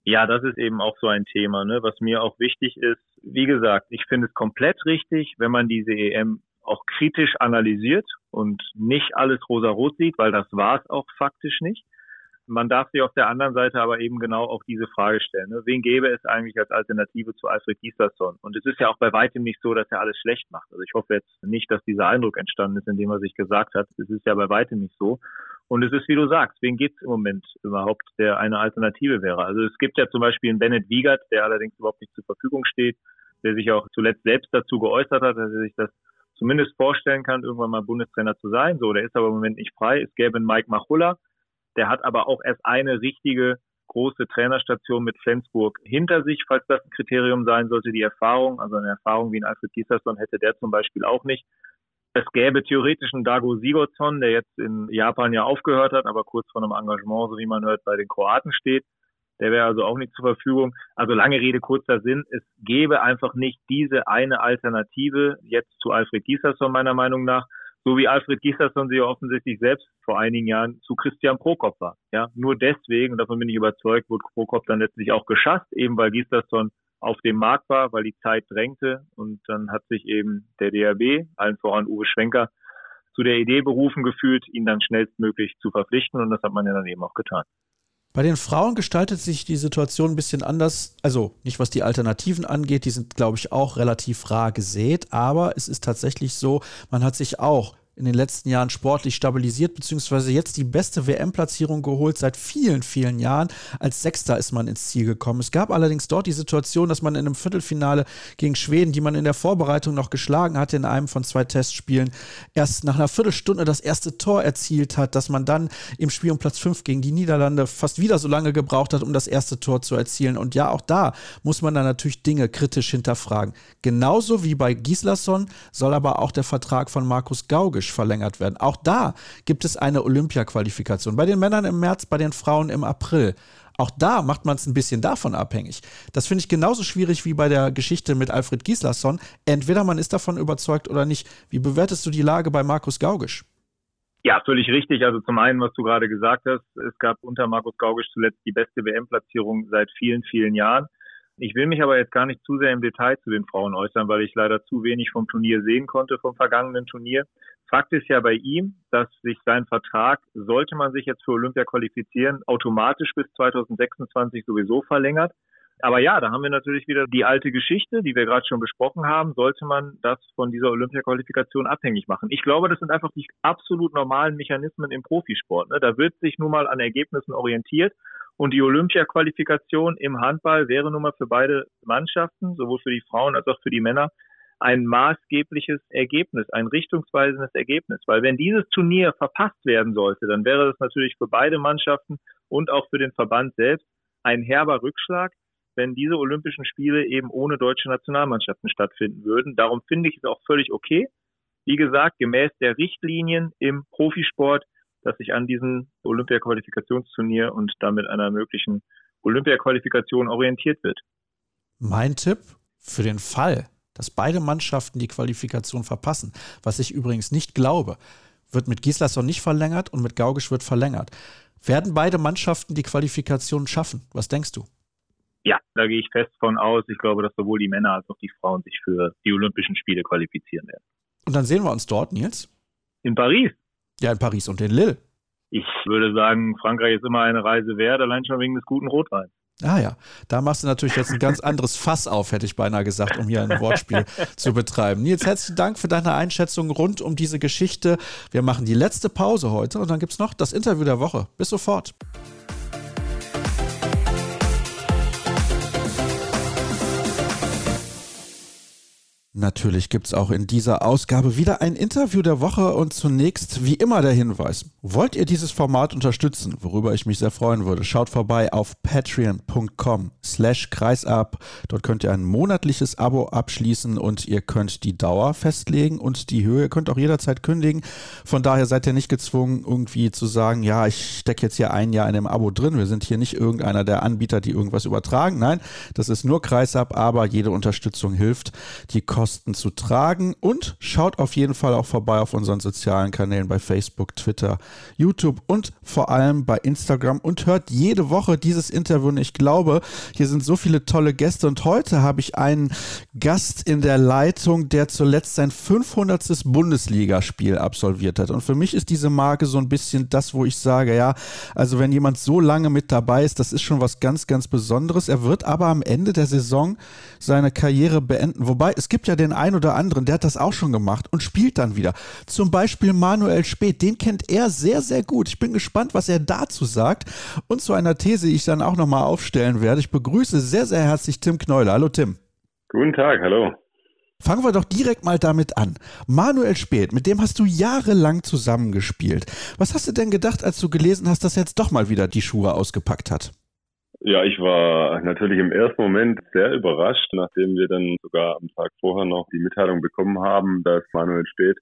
Speaker 4: Ja, das ist eben auch so ein Thema, ne? was mir auch wichtig ist. Wie gesagt, ich finde es komplett richtig, wenn man diese EM auch kritisch analysiert und nicht alles rosa-rot sieht, weil das war es auch faktisch nicht. Man darf sich auf der anderen Seite aber eben genau auch diese Frage stellen. Ne? Wen gäbe es eigentlich als Alternative zu Alfred Gislason? Und es ist ja auch bei weitem nicht so, dass er alles schlecht macht. Also ich hoffe jetzt nicht, dass dieser Eindruck entstanden ist, indem er sich gesagt hat, es ist ja bei weitem nicht so. Und es ist, wie du sagst, wen gibt es im Moment überhaupt, der eine Alternative wäre? Also es gibt ja zum Beispiel einen Bennett Wiegert, der allerdings überhaupt nicht zur Verfügung steht, der sich auch zuletzt selbst dazu geäußert hat, dass er sich das zumindest vorstellen kann, irgendwann mal Bundestrainer zu sein. So, der ist aber im Moment nicht frei. Es gäbe einen Mike Machulla, der hat aber auch erst eine richtige große Trainerstation mit Flensburg hinter sich, falls das ein Kriterium sein sollte, die Erfahrung, also eine Erfahrung wie ein Alfred Gislason hätte der zum Beispiel auch nicht. Es gäbe theoretisch einen Dago Sigurdsson, der jetzt in Japan ja aufgehört hat, aber kurz vor einem Engagement, so wie man hört, bei den Kroaten steht. Der wäre also auch nicht zur Verfügung. Also lange Rede, kurzer Sinn. Es gäbe einfach nicht diese eine Alternative jetzt zu Alfred Gislason meiner Meinung nach, so wie Alfred Gislason sie offensichtlich selbst vor einigen Jahren zu Christian Prokop war. Ja, nur deswegen, davon bin ich überzeugt, wurde Prokop dann letztlich auch geschasst, eben weil Gislason auf dem Markt war, weil die Zeit drängte und dann hat sich eben der DRB, allen voran Uwe Schwenker, zu der Idee berufen gefühlt, ihn dann schnellstmöglich zu verpflichten und das hat man ja dann eben auch getan.
Speaker 1: Bei den Frauen gestaltet sich die Situation ein bisschen anders. Also nicht was die Alternativen angeht, die sind, glaube ich, auch relativ rar gesät. Aber es ist tatsächlich so, man hat sich auch in den letzten Jahren sportlich stabilisiert, beziehungsweise jetzt die beste WM-Platzierung geholt seit vielen, vielen Jahren. Als Sechster ist man ins Ziel gekommen. Es gab allerdings dort die Situation, dass man in einem Viertelfinale gegen Schweden, die man in der Vorbereitung noch geschlagen hatte in einem von zwei Testspielen, erst nach einer Viertelstunde das erste Tor erzielt hat, dass man dann im Spiel um Platz 5 gegen die Niederlande fast wieder so lange gebraucht hat, um das erste Tor zu erzielen. Und ja, auch da muss man dann natürlich Dinge kritisch hinterfragen. Genauso wie bei Gislason soll aber auch der Vertrag von Markus Gaugisch verlängert werden. Auch da gibt es eine Olympia-Qualifikation. Bei den Männern im März, bei den Frauen im April. Auch da macht man es ein bisschen davon abhängig. Das finde ich genauso schwierig wie bei der Geschichte mit Alfred Gislason. Entweder man ist davon überzeugt oder nicht. Wie bewertest du die Lage bei Markus Gaugisch?
Speaker 4: Ja, völlig richtig. Also zum einen, was du gerade gesagt hast, es gab unter Markus Gaugisch zuletzt die beste WM-Platzierung seit vielen, vielen Jahren. Ich will mich aber jetzt gar nicht zu sehr im Detail zu den Frauen äußern, weil ich leider zu wenig vom Turnier sehen konnte, vom vergangenen Turnier. Fakt ist ja bei ihm, dass sich sein Vertrag, sollte man sich jetzt für Olympia qualifizieren, automatisch bis 2026 sowieso verlängert. Aber ja, da haben wir natürlich wieder die alte Geschichte, die wir gerade schon besprochen haben. Sollte man das von dieser Olympia-Qualifikation abhängig machen? Ich glaube, das sind einfach die absolut normalen Mechanismen im Profisport. Ne? Da wird sich nun mal an Ergebnissen orientiert und die Olympia-Qualifikation im Handball wäre nun mal für beide Mannschaften, sowohl für die Frauen als auch für die Männer, ein maßgebliches Ergebnis, ein richtungsweisendes Ergebnis. Weil wenn dieses Turnier verpasst werden sollte, dann wäre das natürlich für beide Mannschaften und auch für den Verband selbst ein herber Rückschlag, wenn diese Olympischen Spiele eben ohne deutsche Nationalmannschaften stattfinden würden. Darum finde ich es auch völlig okay. Wie gesagt, gemäß der Richtlinien im Profisport dass sich an diesem Olympia-Qualifikationsturnier und damit einer möglichen Olympia-Qualifikation orientiert wird.
Speaker 1: Mein Tipp für den Fall, dass beide Mannschaften die Qualifikation verpassen, was ich übrigens nicht glaube, wird mit Gislason nicht verlängert und mit Gaugisch wird verlängert. Werden beide Mannschaften die Qualifikation schaffen? Was denkst du?
Speaker 4: Ja, da gehe ich fest von aus. Ich glaube, dass sowohl die Männer als auch die Frauen sich für die Olympischen Spiele qualifizieren werden.
Speaker 1: Und dann sehen wir uns dort, Nils?
Speaker 4: In Paris.
Speaker 1: Ja, in Paris und in Lille.
Speaker 4: Ich würde sagen, Frankreich ist immer eine Reise wert, allein schon wegen des guten Rotweins.
Speaker 1: Ah ja, da machst du natürlich jetzt ein ganz anderes Fass auf, hätte ich beinahe gesagt, um hier ein Wortspiel zu betreiben. Nils, herzlichen Dank für deine Einschätzung rund um diese Geschichte. Wir machen die letzte Pause heute und dann gibt es noch das Interview der Woche. Bis sofort. Natürlich gibt es auch in dieser Ausgabe wieder ein Interview der Woche und zunächst wie immer der Hinweis. Wollt ihr dieses Format unterstützen, worüber ich mich sehr freuen würde, schaut vorbei auf patreon.com slash kreisab. Dort könnt ihr ein monatliches Abo abschließen und ihr könnt die Dauer festlegen und die Höhe. Ihr könnt auch jederzeit kündigen. Von daher seid ihr nicht gezwungen, irgendwie zu sagen, ja, ich stecke jetzt hier ein Jahr in dem Abo drin. Wir sind hier nicht irgendeiner der Anbieter, die irgendwas übertragen. Nein, das ist nur kreisab, aber jede Unterstützung hilft. Die Kosten Kosten zu tragen. Und schaut auf jeden Fall auch vorbei auf unseren sozialen Kanälen bei Facebook, Twitter, YouTube und vor allem bei Instagram und hört jede Woche dieses Interview. Und ich glaube, hier sind so viele tolle Gäste. Und heute habe ich einen Gast in der Leitung, der zuletzt sein 500. Bundesligaspiel absolviert hat. Und für mich ist diese Marke so ein bisschen das, wo ich sage, ja, also wenn jemand so lange mit dabei ist, das ist schon was ganz, ganz Besonderes. Er wird aber am Ende der Saison seine Karriere beenden. Wobei es gibt ja den einen oder anderen, der hat das auch schon gemacht und spielt dann wieder. Zum Beispiel Manuel Speth, den kennt er sehr, sehr gut. Ich bin gespannt, was er dazu sagt und zu einer These, die ich dann auch nochmal aufstellen werde. Ich begrüße sehr, sehr herzlich Tim Kneuler. Hallo Tim.
Speaker 5: Guten Tag, hallo.
Speaker 1: Fangen wir doch direkt mal damit an. Manuel Speth, mit dem hast du jahrelang zusammengespielt. Was hast du denn gedacht, als du gelesen hast, dass er jetzt doch mal wieder die Schuhe ausgepackt hat?
Speaker 5: Ja, ich war natürlich im ersten Moment sehr überrascht, nachdem wir dann sogar am Tag vorher noch die Mitteilung bekommen haben, dass Manuel Speth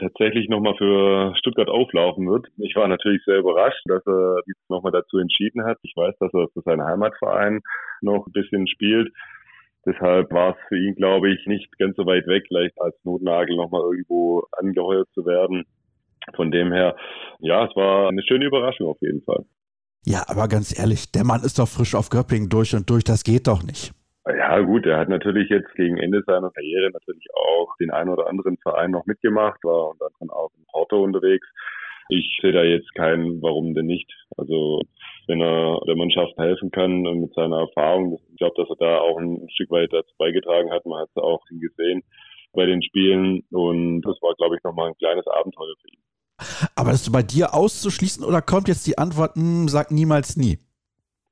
Speaker 5: tatsächlich nochmal für Stuttgart auflaufen wird. Ich war natürlich sehr überrascht, dass er sich nochmal dazu entschieden hat. Ich weiß, dass er für seinen Heimatverein noch ein bisschen spielt. Deshalb war es für ihn, glaube ich, nicht ganz so weit weg, vielleicht als Notnagel nochmal irgendwo angeheuert zu werden. Von dem her, ja, es war eine schöne Überraschung auf jeden Fall.
Speaker 1: Ja, aber ganz ehrlich, der Mann ist doch frisch auf Göppingen durch und durch, das geht doch nicht.
Speaker 5: Ja, gut, er hat natürlich jetzt gegen Ende seiner Karriere natürlich auch den einen oder anderen Verein noch mitgemacht, war und dann auch in Porto unterwegs. Ich sehe da jetzt keinen, warum denn nicht. Also wenn er der Mannschaft helfen kann mit seiner Erfahrung, ich glaube, dass er da auch ein Stück weit dazu beigetragen hat. Man hat es auch gesehen, bei den Spielen und das war, glaube ich, nochmal ein kleines Abenteuer für ihn.
Speaker 1: Aber ist bei dir auszuschließen oder kommt jetzt die Antwort, hm, sag niemals nie?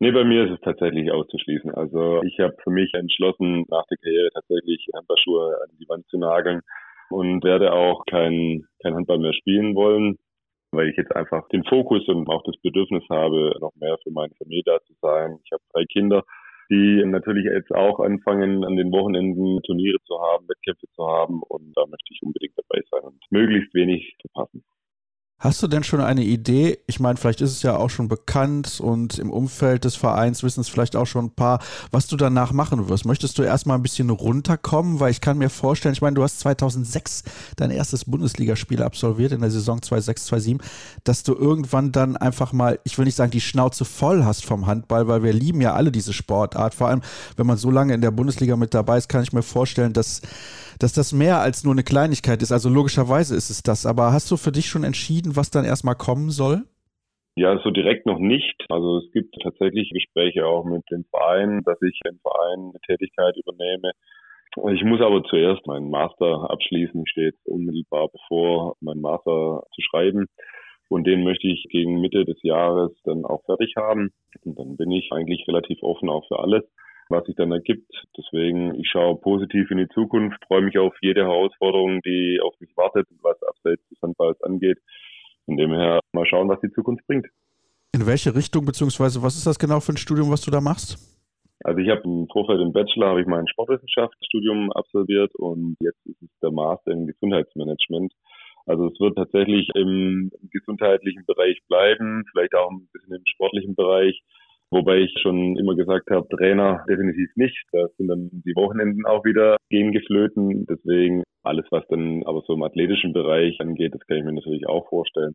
Speaker 5: Nee, bei mir ist es tatsächlich auszuschließen. Also ich habe für mich entschlossen, nach der Karriere tatsächlich Handballschuhe an die Wand zu nageln und werde auch kein, kein Handball mehr spielen wollen, weil ich jetzt einfach den Fokus und auch das Bedürfnis habe, noch mehr für meine Familie da zu sein. Ich habe drei Kinder, die natürlich jetzt auch anfangen, an den Wochenenden Turniere zu haben, Wettkämpfe zu haben und da möchte ich unbedingt dabei sein und möglichst wenig zu passen.
Speaker 1: Hast du denn schon eine Idee? Ich meine, vielleicht ist es ja auch schon bekannt und im Umfeld des Vereins wissen es vielleicht auch schon ein paar, was du danach machen wirst. Möchtest du erstmal ein bisschen runterkommen? Weil ich kann mir vorstellen, ich meine, du hast 2006 dein erstes Bundesligaspiel absolviert in der Saison 2006, 2007, dass du irgendwann dann einfach mal, ich will nicht sagen, die Schnauze voll hast vom Handball, weil wir lieben ja alle diese Sportart. Vor allem, wenn man so lange in der Bundesliga mit dabei ist, kann ich mir vorstellen, dass dass das mehr als nur eine Kleinigkeit ist. Also logischerweise ist es das. Aber hast du für dich schon entschieden, was dann erstmal kommen soll?
Speaker 5: Ja, so direkt noch nicht. Also es gibt tatsächlich Gespräche auch mit dem Verein, dass ich im Verein eine Tätigkeit übernehme. Ich muss aber zuerst meinen Master abschließen. Jetzt unmittelbar bevor, meinen Master zu schreiben. Und den möchte ich gegen Mitte des Jahres dann auch fertig haben. Und dann bin ich eigentlich relativ offen auch für alles was sich dann ergibt. Deswegen, ich schaue positiv in die Zukunft, freue mich auf jede Herausforderung, die auf mich wartet, was abseits des Handballs angeht. Von dem her mal schauen, was die Zukunft bringt.
Speaker 1: In welche Richtung, beziehungsweise was ist das genau für ein Studium, was du da machst?
Speaker 5: Also ich habe im Vorfeld im Bachelor habe ich mein Sportwissenschaftsstudium absolviert und jetzt ist es der Master im Gesundheitsmanagement. Also es wird tatsächlich im gesundheitlichen Bereich bleiben, vielleicht auch ein bisschen im sportlichen Bereich. Wobei ich schon immer gesagt habe, Trainer definitiv nicht. Da sind dann die Wochenenden auch wieder gehen geflöten. Deswegen alles, was dann aber so im athletischen Bereich angeht, das kann ich mir natürlich auch vorstellen.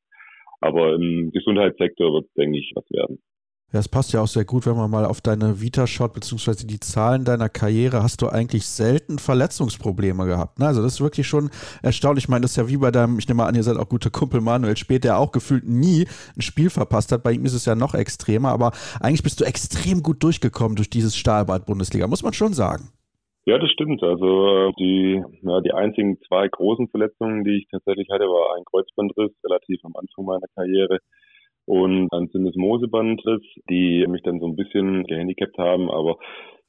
Speaker 5: Aber im Gesundheitssektor wird es, denke ich, was werden.
Speaker 1: Ja, es passt ja auch sehr gut, wenn man mal auf deine Vita schaut, beziehungsweise die Zahlen deiner Karriere, hast du eigentlich selten Verletzungsprobleme gehabt. Ne? Also das ist wirklich schon erstaunlich. Ich meine, das ist ja wie bei deinem, ich nehme an, ihr seid auch gute Kumpel Manuel Spät, der auch gefühlt nie ein Spiel verpasst hat. Bei ihm ist es ja noch extremer, aber eigentlich bist du extrem gut durchgekommen durch dieses Stahlbad-Bundesliga, muss man schon sagen.
Speaker 5: Ja, das stimmt. Also die, ja, die einzigen zwei großen Verletzungen, die ich tatsächlich hatte, war ein Kreuzbandriss relativ am Anfang meiner Karriere und ein Syndesmosebandriss, die mich dann so ein bisschen gehandicapt haben, aber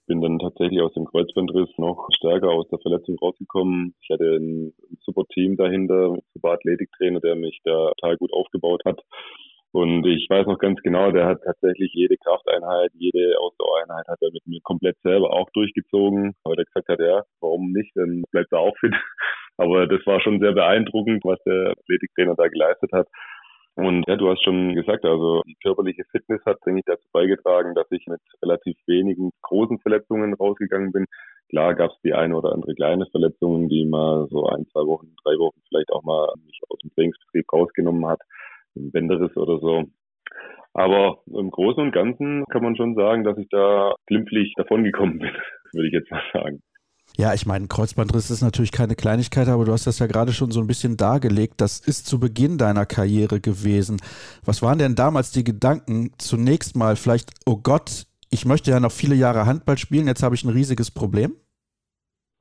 Speaker 5: bin dann tatsächlich aus dem Kreuzbandriss noch stärker aus der Verletzung rausgekommen. Ich hatte ein super Team dahinter, ein super Athletiktrainer, der mich da total gut aufgebaut hat. Und ich weiß noch ganz genau, der hat tatsächlich jede Krafteinheit, jede Ausdauereinheit hat er mit mir komplett selber auch durchgezogen. Aber der gesagt hat, ja, warum nicht, dann bleibt er auch fit. Aber das war schon sehr beeindruckend, was der Athletiktrainer da geleistet hat. Und ja, du hast schon gesagt, also die körperliche Fitness hat, denke ich, dazu beigetragen, dass ich mit relativ wenigen großen Verletzungen rausgegangen bin. Klar gab es die eine oder andere kleine Verletzung, die mal so ein, zwei Wochen, drei Wochen vielleicht auch mal mich aus dem Trainingsbetrieb rausgenommen hat, ein Bänderriss oder so. Aber im Großen und Ganzen kann man schon sagen, dass ich da glimpflich davongekommen bin, würde ich jetzt mal sagen.
Speaker 1: Ja, ich meine, Kreuzbandriss ist natürlich keine Kleinigkeit, aber du hast das ja gerade schon so ein bisschen dargelegt. Das ist zu Beginn deiner Karriere gewesen. Was waren denn damals die Gedanken? Zunächst mal vielleicht, oh Gott, ich möchte ja noch viele Jahre Handball spielen, jetzt habe ich ein riesiges Problem?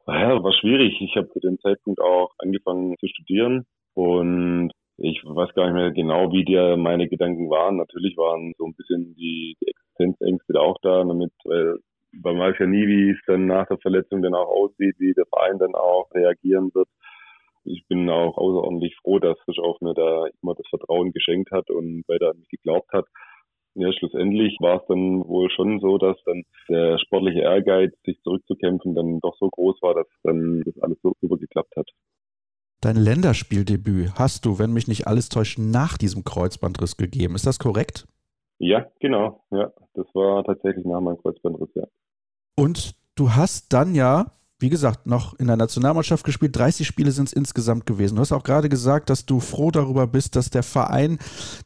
Speaker 5: Naja, war schwierig. Ich habe zu dem Zeitpunkt auch angefangen zu studieren und ich weiß gar nicht mehr genau, wie dir meine Gedanken waren. Natürlich waren so ein bisschen die, Existenzängste auch da, damit, weil man weiß ja nie, wie es dann nach der Verletzung dann auch aussieht, wie der Verein dann auch reagieren wird. Ich bin auch außerordentlich froh, dass Fischauf mir da immer das Vertrauen geschenkt hat und weiter an mich geglaubt hat. Ja, schlussendlich war es dann wohl schon so, dass dann der sportliche Ehrgeiz, sich zurückzukämpfen, dann doch so groß war, dass dann das alles so super geklappt hat.
Speaker 1: Dein Länderspieldebüt hast du, wenn mich nicht alles täuscht, nach diesem Kreuzbandriss gegeben. Ist das korrekt?
Speaker 5: Ja, genau. Ja, das war tatsächlich nach meinem Kreuzbandriss, ja.
Speaker 1: Und du hast dann ja, wie gesagt, noch in der Nationalmannschaft gespielt. 30 Spiele sind es insgesamt gewesen. Du hast auch gerade gesagt, dass du froh darüber bist, dass der Verein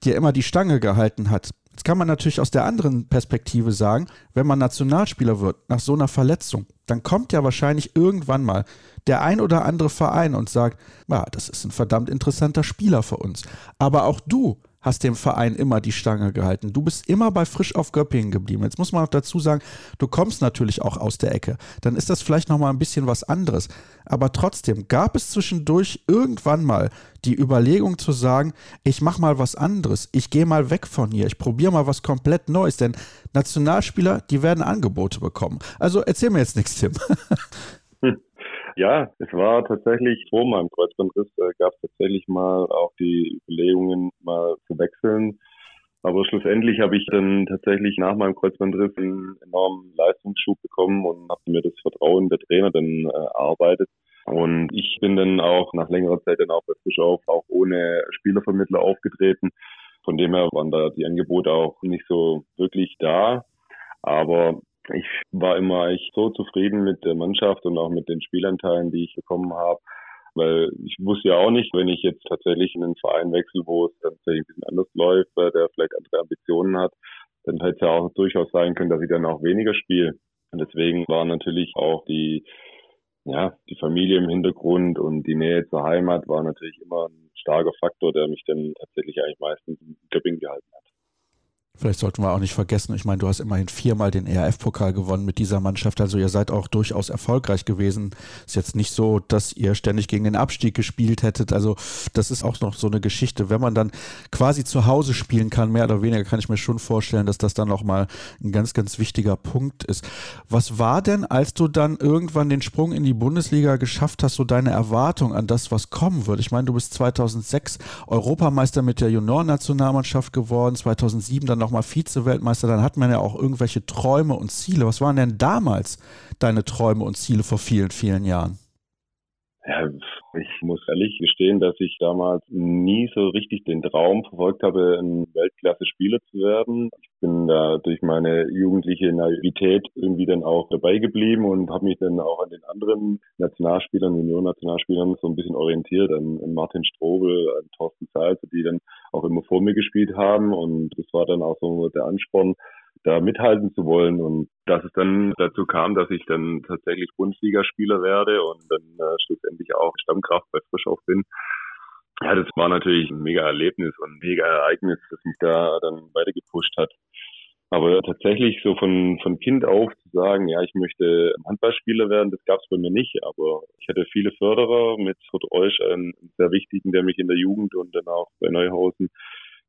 Speaker 1: dir immer die Stange gehalten hat. Jetzt kann man natürlich aus der anderen Perspektive sagen, wenn man Nationalspieler wird nach so einer Verletzung, dann kommt ja wahrscheinlich irgendwann mal der ein oder andere Verein und sagt, ja, das ist ein verdammt interessanter Spieler für uns. Aber auch du hast dem Verein immer die Stange gehalten. Du bist immer bei Frisch auf Göppingen geblieben. Jetzt muss man noch dazu sagen, du kommst natürlich auch aus der Ecke. Dann ist das vielleicht noch mal ein bisschen was anderes. Aber trotzdem gab es zwischendurch irgendwann mal die Überlegung zu sagen, ich mache mal was anderes. Ich gehe mal weg von hier. Ich probiere mal was komplett Neues. Denn Nationalspieler, die werden Angebote bekommen. Also erzähl mir jetzt nichts, Tim.
Speaker 5: Ja, es war tatsächlich vor meinem Kreuzbandriss, äh, gab es tatsächlich mal auch die Überlegungen, mal zu wechseln. Aber schlussendlich habe ich dann tatsächlich nach meinem Kreuzbandriss einen enormen Leistungsschub bekommen und habe mir das Vertrauen der Trainer dann äh, erarbeitet. Und ich bin dann auch nach längerer Zeit dann auch bei Bischof auch ohne Spielervermittler aufgetreten. Von dem her waren da die Angebote auch nicht so wirklich da. Aber ich war immer echt so zufrieden mit der Mannschaft und auch mit den Spielanteilen, die ich bekommen habe. Weil ich wusste ja auch nicht, wenn ich jetzt tatsächlich in einen Verein wechsle, wo es tatsächlich ein bisschen anders läuft, der vielleicht andere Ambitionen hat, dann hätte es ja auch durchaus sein können, dass ich dann auch weniger spiele. Und deswegen war natürlich auch die, ja, die Familie im Hintergrund und die Nähe zur Heimat war natürlich immer ein starker Faktor, der mich dann tatsächlich eigentlich meistens im Göpping gehalten hat.
Speaker 1: Vielleicht sollten wir auch nicht vergessen, ich meine, du hast immerhin viermal den ERF-Pokal gewonnen mit dieser Mannschaft, also ihr seid auch durchaus erfolgreich gewesen. Ist jetzt nicht so, dass ihr ständig gegen den Abstieg gespielt hättet. Also das ist auch noch so eine Geschichte. Wenn man dann quasi zu Hause spielen kann, mehr oder weniger, kann ich mir schon vorstellen, dass das dann nochmal ein ganz, ganz wichtiger Punkt ist. Was war denn, als du dann irgendwann den Sprung in die Bundesliga geschafft hast, so deine Erwartung an das, was kommen wird? Ich meine, du bist 2006 Europameister mit der Junior-Nationalmannschaft geworden, 2007 dann nochmal Vize-Weltmeister, dann hat man ja auch irgendwelche Träume und Ziele. Was waren denn damals deine Träume und Ziele vor vielen, vielen Jahren?
Speaker 5: Ja, ich muss ehrlich gestehen, dass ich damals nie so richtig den Traum verfolgt habe, ein Weltklasse-Spieler zu werden. Ich bin da durch meine jugendliche Naivität irgendwie dann auch dabei geblieben und habe mich dann auch an den anderen Nationalspielern, Union-Nationalspielern so ein bisschen orientiert, an, Martin Strobel, an Thorsten Salze, die dann auch immer vor mir gespielt haben und das war dann auch so der Ansporn, da mithalten zu wollen. Und dass es dann dazu kam, dass ich dann tatsächlich Bundesligaspieler werde und dann äh, schlussendlich auch Stammkraft bei Frischhoff bin. Ja, das war natürlich ein mega Erlebnis und ein mega Ereignis, das mich da dann weiter gepusht hat. Aber tatsächlich so von, von Kind auf zu sagen, ja, ich möchte Handballspieler werden, das gab es bei mir nicht. Aber ich hatte viele Förderer mit Kurt Reusch, einen sehr wichtigen, der mich in der Jugend und dann auch bei Neuhausen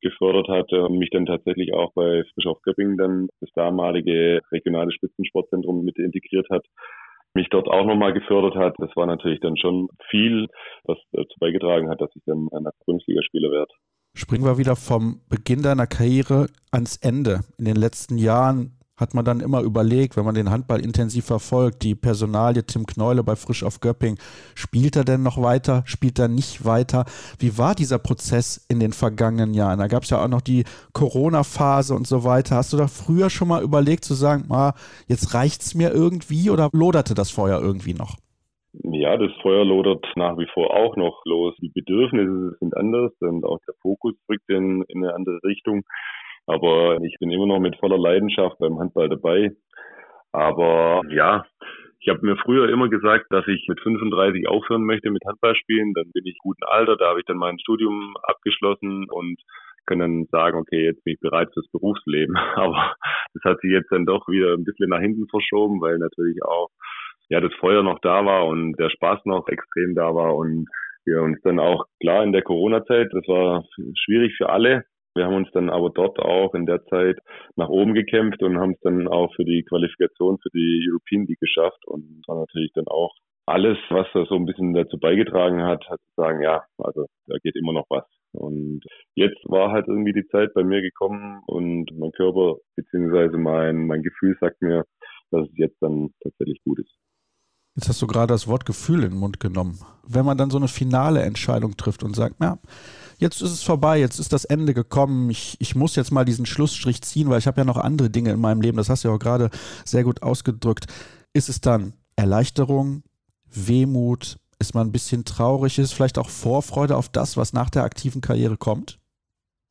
Speaker 5: gefördert hat und mich dann tatsächlich auch bei Frischhoff Göppingen dann das damalige regionale Spitzensportzentrum mit integriert hat, mich dort auch nochmal gefördert hat. Das war natürlich dann schon viel, was dazu beigetragen hat, dass ich dann ein Bundesligaspieler werde.
Speaker 1: Springen wir wieder vom Beginn deiner Karriere ans Ende. In den letzten Jahren hat man dann immer überlegt, wenn man den Handball intensiv verfolgt, die Personalie Tim Kneule bei Frisch auf Göpping, spielt er denn noch weiter, spielt er nicht weiter? Wie war dieser Prozess in den vergangenen Jahren? Da gab es ja auch noch die Corona-Phase und so weiter. Hast du da früher schon mal überlegt zu sagen, ah, jetzt es mir irgendwie oder loderte das Feuer irgendwie noch?
Speaker 5: Ja, das Feuer lodert nach wie vor auch noch los. Die Bedürfnisse sind anders und auch der Fokus rückt in, in eine andere Richtung. Aber ich bin immer noch mit voller Leidenschaft beim Handball dabei. Aber ja, ich habe mir früher immer gesagt, dass ich mit 35 aufhören möchte mit Handballspielen. Dann bin ich guten Alter, da habe ich dann mein Studium abgeschlossen und kann dann sagen, okay, jetzt bin ich bereit fürs Berufsleben. Aber das hat sich jetzt dann doch wieder ein bisschen nach hinten verschoben, weil natürlich auch ja das Feuer noch da war und der Spaß noch extrem da war und wir uns dann auch klar in der Corona-Zeit, das war schwierig für alle, wir haben uns dann aber dort auch in der Zeit nach oben gekämpft und haben es dann auch für die Qualifikation für die European League geschafft und war natürlich dann auch alles, was da so ein bisschen dazu beigetragen hat, hat zu sagen, ja, also da geht immer noch was. Und jetzt war halt irgendwie die Zeit bei mir gekommen und mein Körper beziehungsweise mein, mein Gefühl sagt mir, dass es jetzt dann tatsächlich gut ist.
Speaker 1: Jetzt hast du gerade das Wort Gefühl in den Mund genommen. Wenn man dann so eine finale Entscheidung trifft und sagt, ja, jetzt ist es vorbei, jetzt ist das Ende gekommen, ich, ich muss jetzt mal diesen Schlussstrich ziehen, weil ich habe ja noch andere Dinge in meinem Leben, das hast du ja auch gerade sehr gut ausgedrückt. Ist es dann Erleichterung, Wehmut, ist man ein bisschen traurig, ist vielleicht auch Vorfreude auf das, was nach der aktiven Karriere kommt?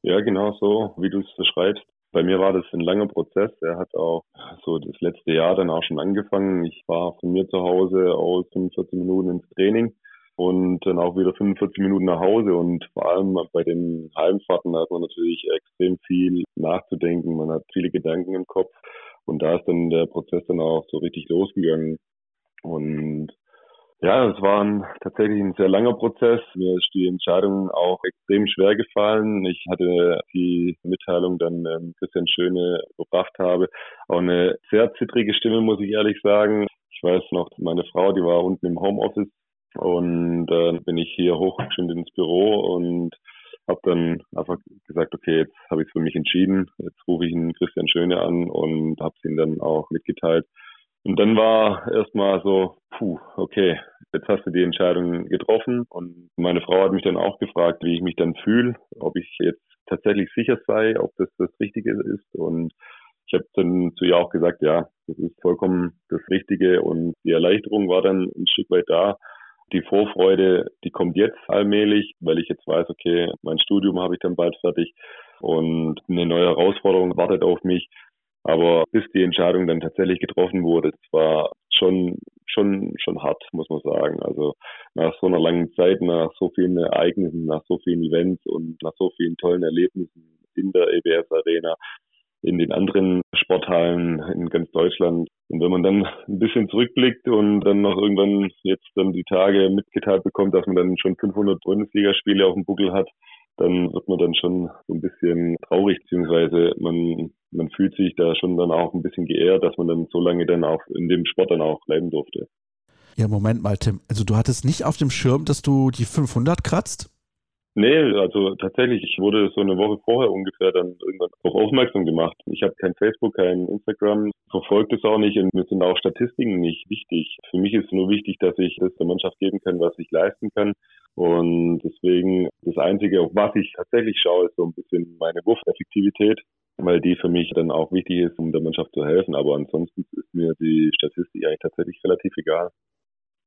Speaker 5: Ja, genau so, wie du es beschreibst. Bei mir war das ein langer Prozess. Er hat auch so das letzte Jahr dann auch schon angefangen. Ich war von mir zu Hause aus 45 Minuten ins Training und dann auch wieder 45 Minuten nach Hause. Und vor allem bei den Heimfahrten hat man natürlich extrem viel nachzudenken. Man hat viele Gedanken im Kopf. Und da ist dann der Prozess dann auch so richtig losgegangen. Und ja, es war ein, tatsächlich ein sehr langer Prozess. Mir ist die Entscheidung auch extrem schwer gefallen. Ich hatte die Mitteilung dann ähm, Christian Schöne gebracht habe. Auch eine sehr zittrige Stimme, muss ich ehrlich sagen. Ich weiß noch, meine Frau, die war unten im Homeoffice und äh, bin ich hier hochgeschwind ins Büro und habe dann einfach gesagt, okay, jetzt habe ich es für mich entschieden. Jetzt rufe ich einen Christian Schöne an und habe es ihm dann auch mitgeteilt. Und dann war erstmal so, puh, okay, jetzt hast du die Entscheidung getroffen. Und meine Frau hat mich dann auch gefragt, wie ich mich dann fühle, ob ich jetzt tatsächlich sicher sei, ob das das Richtige ist. Und ich habe dann zu ihr auch gesagt, ja, das ist vollkommen das Richtige. Und die Erleichterung war dann ein Stück weit da. Die Vorfreude, die kommt jetzt allmählich, weil ich jetzt weiß, okay, mein Studium habe ich dann bald fertig und eine neue Herausforderung wartet auf mich. Aber bis die Entscheidung dann tatsächlich getroffen wurde, das war schon, schon, schon hart, muss man sagen. Also nach so einer langen Zeit, nach so vielen Ereignissen, nach so vielen Events und nach so vielen tollen Erlebnissen in der EBS Arena, in den anderen Sporthallen in ganz Deutschland. Und wenn man dann ein bisschen zurückblickt und dann noch irgendwann jetzt dann die Tage mitgeteilt bekommt, dass man dann schon 500 Bundesligaspiele auf dem Buckel hat, dann wird man dann schon so ein bisschen traurig, beziehungsweise man, man fühlt sich da schon dann auch ein bisschen geehrt, dass man dann so lange dann auch in dem Sport dann auch bleiben durfte.
Speaker 1: Ja, Moment mal, Tim. Also du hattest nicht auf dem Schirm, dass du die 500 kratzt?
Speaker 5: Nee, also tatsächlich, ich wurde so eine Woche vorher ungefähr dann irgendwann auch aufmerksam gemacht. Ich habe kein Facebook, kein Instagram, verfolgt es auch nicht und mir sind auch Statistiken nicht wichtig. Für mich ist nur wichtig, dass ich das der Mannschaft geben kann, was ich leisten kann. Und deswegen das Einzige, auf was ich tatsächlich schaue, ist so ein bisschen meine Wurfeffektivität, weil die für mich dann auch wichtig ist, um der Mannschaft zu helfen. Aber ansonsten ist mir die Statistik eigentlich tatsächlich relativ egal.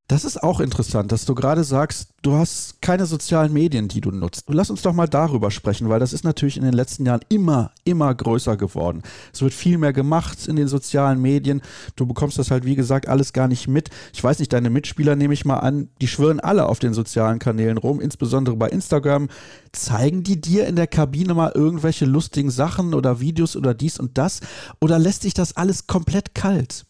Speaker 1: Das ist auch interessant, dass du gerade sagst, du hast keine sozialen Medien, die du nutzt. Lass uns doch mal darüber sprechen, weil das ist natürlich in den letzten Jahren immer, immer größer geworden. Es wird viel mehr gemacht in den sozialen Medien. Du bekommst das halt, wie gesagt, alles gar nicht mit. Ich weiß nicht, deine Mitspieler nehme ich mal an, die schwirren alle auf den sozialen Kanälen rum, insbesondere bei Instagram. Zeigen die dir in der Kabine mal irgendwelche lustigen Sachen oder Videos oder dies und das? Oder lässt sich das alles komplett kalt?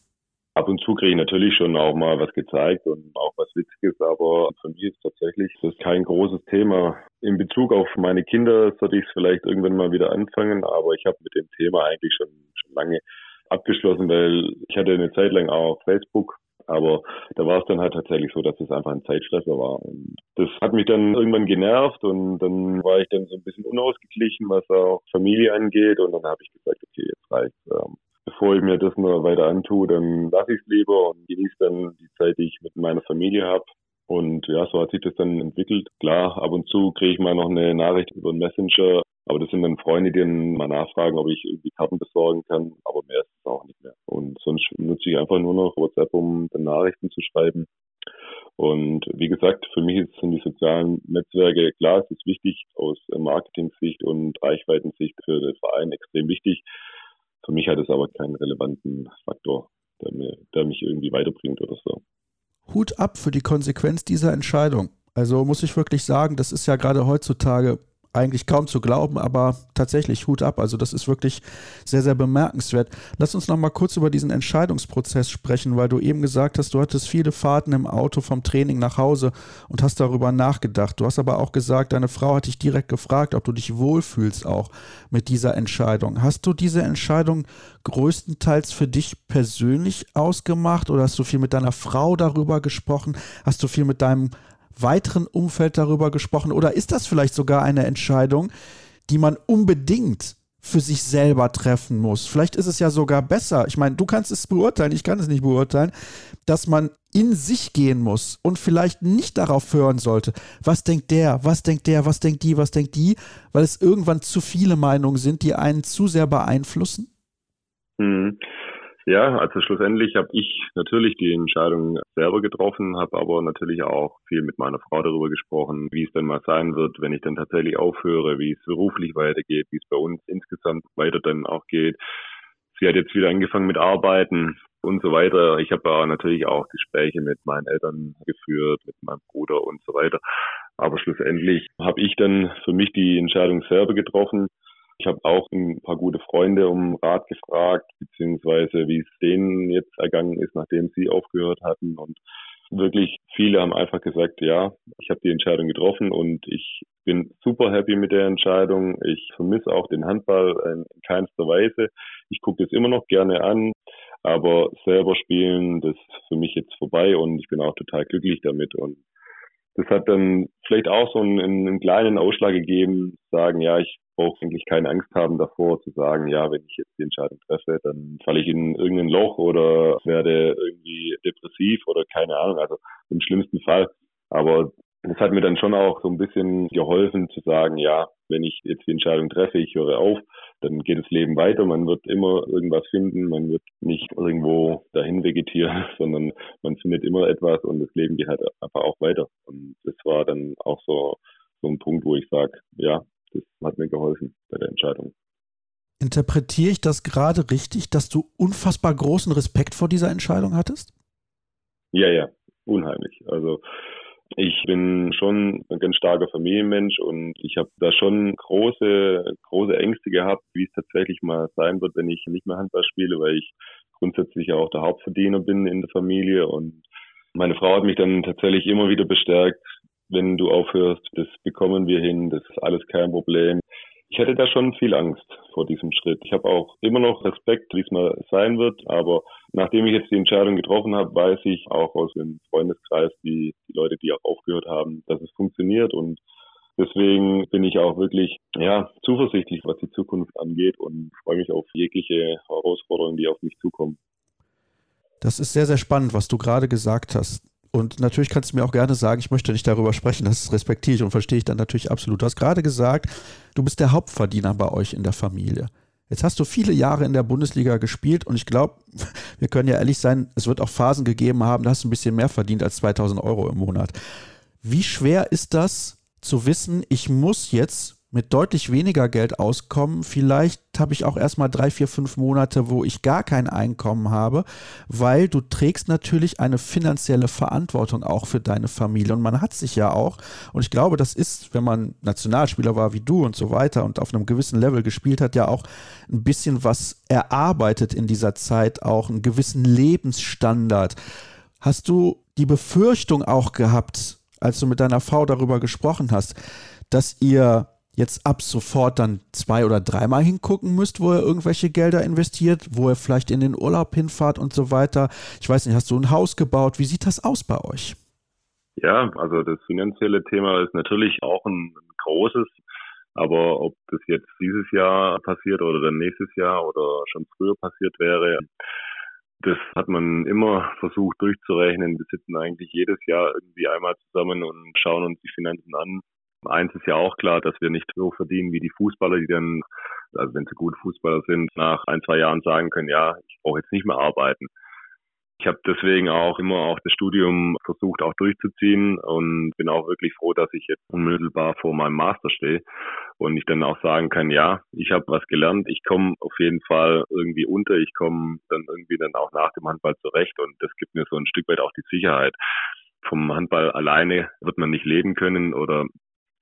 Speaker 5: Ab und zu kriege ich natürlich schon auch mal was gezeigt und auch was Witziges, aber für mich ist tatsächlich das kein großes Thema. In Bezug auf meine Kinder sollte ich es vielleicht irgendwann mal wieder anfangen, aber ich habe mit dem Thema eigentlich schon, schon lange abgeschlossen, weil ich hatte eine Zeit lang auch Facebook, aber da war es dann halt tatsächlich so, dass es einfach ein Zeitfresser war. Und das hat mich dann irgendwann genervt und dann war ich dann so ein bisschen unausgeglichen, was auch Familie angeht. Und dann habe ich gesagt, okay, jetzt reicht's. Ähm, bevor ich mir das noch weiter antue, dann lasse ich es lieber und genieße dann die Zeit, die ich mit meiner Familie habe. Und ja, so hat sich das dann entwickelt. Klar, ab und zu kriege ich mal noch eine Nachricht über einen Messenger, aber das sind dann Freunde, die dann mal nachfragen, ob ich irgendwie Karten besorgen kann, aber mehr ist es auch nicht mehr. Und sonst nutze ich einfach nur noch WhatsApp, um dann Nachrichten zu schreiben. Und wie gesagt, für mich sind die sozialen Netzwerke, klar, es ist wichtig aus Marketing-Sicht und Reichweitensicht für den Verein extrem wichtig. Für mich hat es aber keinen relevanten Faktor, der, mir, der mich irgendwie weiterbringt oder so.
Speaker 1: Hut ab für die Konsequenz dieser Entscheidung. Also muss ich wirklich sagen, das ist ja gerade heutzutage eigentlich kaum zu glauben, aber tatsächlich Hut ab. Also das ist wirklich sehr, sehr bemerkenswert. Lass uns noch mal kurz über diesen Entscheidungsprozess sprechen, weil du eben gesagt hast, du hattest viele Fahrten im Auto vom Training nach Hause und hast darüber nachgedacht. Du hast aber auch gesagt, deine Frau hat dich direkt gefragt, ob du dich wohlfühlst auch mit dieser Entscheidung. Hast du diese Entscheidung größtenteils für dich persönlich ausgemacht oder hast du viel mit deiner Frau darüber gesprochen? Hast du viel mit deinem weiteren Umfeld darüber gesprochen? Oder ist das vielleicht sogar eine Entscheidung, die man unbedingt für sich selber treffen muss? Vielleicht ist es ja sogar besser. Ich meine, du kannst es beurteilen, ich kann es nicht beurteilen, dass man in sich gehen muss und vielleicht nicht darauf hören sollte, was denkt der, was denkt der, was denkt die, was denkt die, weil es irgendwann zu viele Meinungen sind, die einen zu sehr beeinflussen?
Speaker 5: Mhm. Ja, also schlussendlich habe ich natürlich die Entscheidung selber getroffen, habe aber natürlich auch viel mit meiner Frau darüber gesprochen, wie es denn mal sein wird, wenn ich dann tatsächlich aufhöre, wie es beruflich weitergeht, wie es bei uns insgesamt weiter dann auch geht. sie hat jetzt wieder angefangen mit Arbeiten und so weiter. Ich habe natürlich auch Gespräche mit meinen Eltern geführt, mit meinem Bruder und so weiter. Aber schlussendlich habe ich dann für mich die Entscheidung selber getroffen. Ich habe auch ein paar gute Freunde um Rat gefragt, beziehungsweise wie es denen jetzt ergangen ist, nachdem sie aufgehört hatten. Und wirklich viele haben einfach gesagt, ja, ich habe die Entscheidung getroffen und ich bin super happy mit der Entscheidung. Ich vermisse auch den Handball in keinster Weise. Ich gucke das immer noch gerne an, aber selber spielen, das ist für mich jetzt vorbei und ich bin auch total glücklich damit. Und das hat dann vielleicht auch so einen, einen kleinen Ausschlag gegeben, sagen, ja, ich brauche eigentlich keine Angst haben davor, zu sagen, ja, wenn ich jetzt die Entscheidung treffe, dann falle ich in irgendein Loch oder werde irgendwie depressiv oder keine Ahnung, also im schlimmsten Fall. Aber das hat mir dann schon auch so ein bisschen geholfen zu sagen, ja, wenn ich jetzt die Entscheidung treffe, ich höre auf, dann geht das Leben weiter. Man wird immer irgendwas finden. Man wird nicht irgendwo dahin vegetieren, sondern man findet immer etwas und das Leben geht halt einfach auch weiter. Und das war dann auch so, so ein Punkt, wo ich sage, ja, das hat mir geholfen bei der Entscheidung.
Speaker 1: Interpretiere ich das gerade richtig, dass du unfassbar großen Respekt vor dieser Entscheidung hattest?
Speaker 5: Ja, ja, unheimlich. Also ich bin schon ein ganz starker Familienmensch und ich habe da schon große, große Ängste gehabt, wie es tatsächlich mal sein wird, wenn ich nicht mehr Handball spiele, weil ich grundsätzlich ja auch der Hauptverdiener bin in der Familie und meine Frau hat mich dann tatsächlich immer wieder bestärkt, wenn du aufhörst, das bekommen wir hin, das ist alles kein Problem. Ich hätte da schon viel Angst vor diesem Schritt. Ich habe auch immer noch Respekt, wie es mal sein wird, aber nachdem ich jetzt die Entscheidung getroffen habe, weiß ich auch aus dem Freundeskreis, die, die Leute, die auch aufgehört haben, dass es funktioniert und deswegen bin ich auch wirklich ja zuversichtlich, was die Zukunft angeht und freue mich auf jegliche Herausforderungen, die auf mich zukommen.
Speaker 1: Das ist sehr, sehr spannend, was du gerade gesagt hast. Und natürlich kannst du mir auch gerne sagen, ich möchte nicht darüber sprechen, das respektiere ich und verstehe ich dann natürlich absolut. Du hast gerade gesagt, du bist der Hauptverdiener bei euch in der Familie. Jetzt hast du viele Jahre in der Bundesliga gespielt und ich glaube, wir können ja ehrlich sein, es wird auch Phasen gegeben haben, da hast du ein bisschen mehr verdient als 2000 Euro im Monat. Wie schwer ist das zu wissen, ich muss jetzt mit deutlich weniger Geld auskommen. Vielleicht habe ich auch erstmal drei, vier, fünf Monate, wo ich gar kein Einkommen habe, weil du trägst natürlich eine finanzielle Verantwortung auch für deine Familie. Und man hat sich ja auch, und ich glaube, das ist, wenn man Nationalspieler war wie du und so weiter und auf einem gewissen Level gespielt hat, ja auch ein bisschen was erarbeitet in dieser Zeit, auch einen gewissen Lebensstandard. Hast du die Befürchtung auch gehabt, als du mit deiner Frau darüber gesprochen hast, dass ihr jetzt ab sofort dann zwei oder dreimal hingucken müsst, wo ihr irgendwelche Gelder investiert, wo ihr vielleicht in den Urlaub hinfahrt und so weiter. Ich weiß nicht, hast du ein Haus gebaut? Wie sieht das aus bei euch?
Speaker 5: Ja, also das finanzielle Thema ist natürlich auch ein, ein großes. Aber ob das jetzt dieses Jahr passiert oder dann nächstes Jahr oder schon früher passiert wäre, das hat man immer versucht durchzurechnen. Wir sitzen eigentlich jedes Jahr irgendwie einmal zusammen und schauen uns die Finanzen an, Eins ist ja auch klar, dass wir nicht so verdienen wie die Fußballer, die dann, also wenn sie gute Fußballer sind, nach ein, zwei Jahren sagen können, ja, ich brauche jetzt nicht mehr arbeiten. Ich habe deswegen auch immer auch das Studium versucht auch durchzuziehen und bin auch wirklich froh, dass ich jetzt unmittelbar vor meinem Master stehe und ich dann auch sagen kann, ja, ich habe was gelernt, ich komme auf jeden Fall irgendwie unter, ich komme dann irgendwie dann auch nach dem Handball zurecht und das gibt mir so ein Stück weit auch die Sicherheit. Vom Handball alleine wird man nicht leben können oder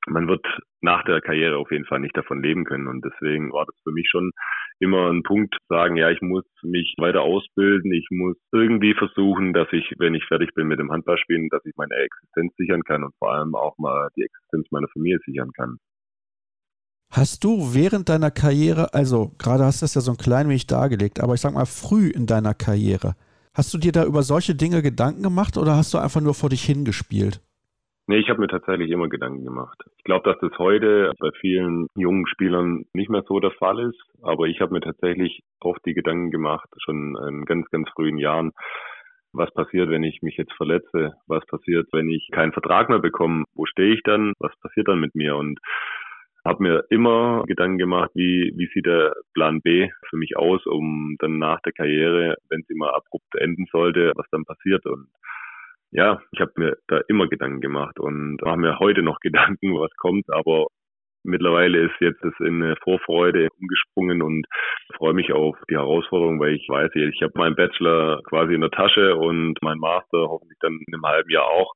Speaker 5: man wird nach der Karriere auf jeden Fall nicht davon leben können. Und deswegen war das für mich schon immer ein Punkt, sagen, ja, ich muss mich weiter ausbilden, ich muss irgendwie versuchen, dass ich, wenn ich fertig bin mit dem Handballspielen, dass ich meine Existenz sichern kann und vor allem auch mal die Existenz meiner Familie sichern kann.
Speaker 1: Hast du während deiner Karriere, also gerade hast du das ja so ein klein wenig dargelegt, aber ich sag mal früh in deiner Karriere, hast du dir da über solche Dinge Gedanken gemacht oder hast du einfach nur vor dich hingespielt?
Speaker 5: Nee, ich habe mir tatsächlich immer Gedanken gemacht. Ich glaube, dass das heute bei vielen jungen Spielern nicht mehr so der Fall ist, aber ich habe mir tatsächlich oft die Gedanken gemacht, schon in ganz, ganz frühen Jahren, was passiert, wenn ich mich jetzt verletze? Was passiert, wenn ich keinen Vertrag mehr bekomme? Wo stehe ich dann? Was passiert dann mit mir? Und habe mir immer Gedanken gemacht, wie, wie sieht der Plan B für mich aus, um dann nach der Karriere, wenn sie mal abrupt enden sollte, was dann passiert. Und ja, ich habe mir da immer Gedanken gemacht und mache mir heute noch Gedanken, was kommt, aber mittlerweile ist jetzt das in Vorfreude umgesprungen und freue mich auf die Herausforderung, weil ich weiß, ich habe meinen Bachelor quasi in der Tasche und mein Master hoffentlich dann in einem halben Jahr auch.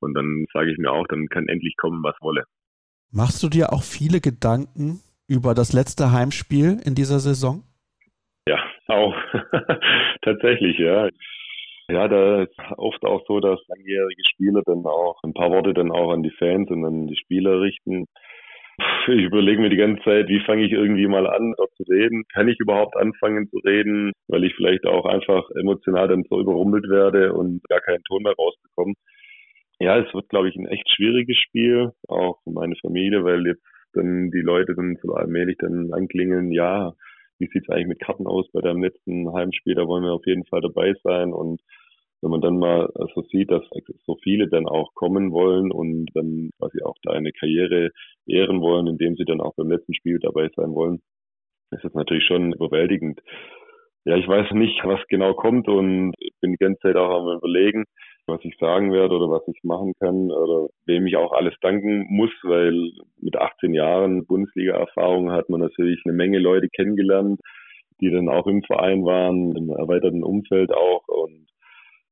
Speaker 5: Und dann sage ich mir auch, dann kann endlich kommen, was wolle.
Speaker 1: Machst du dir auch viele Gedanken über das letzte Heimspiel in dieser Saison?
Speaker 5: Ja, auch. Tatsächlich, ja. Ja, da ist oft auch so, dass langjährige Spieler dann auch ein paar Worte dann auch an die Fans und an die Spieler richten. Ich überlege mir die ganze Zeit, wie fange ich irgendwie mal an, dort zu reden? Kann ich überhaupt anfangen zu reden, weil ich vielleicht auch einfach emotional dann so überrumpelt werde und gar keinen Ton mehr rausbekomme. Ja, es wird, glaube ich, ein echt schwieriges Spiel, auch für meine Familie, weil jetzt dann die Leute dann so allmählich dann anklingeln, ja, wie sieht's eigentlich mit Karten aus bei deinem letzten Heimspiel? Da wollen wir auf jeden Fall dabei sein. Und wenn man dann mal so sieht, dass so viele dann auch kommen wollen und dann quasi auch deine Karriere ehren wollen, indem sie dann auch beim letzten Spiel dabei sein wollen, ist das natürlich schon überwältigend. Ja, ich weiß nicht, was genau kommt und bin die ganze Zeit auch am überlegen, was ich sagen werde oder was ich machen kann oder wem ich auch alles danken muss, weil mit 18 Jahren Bundesliga-Erfahrung hat man natürlich eine Menge Leute kennengelernt, die dann auch im Verein waren, im erweiterten Umfeld auch und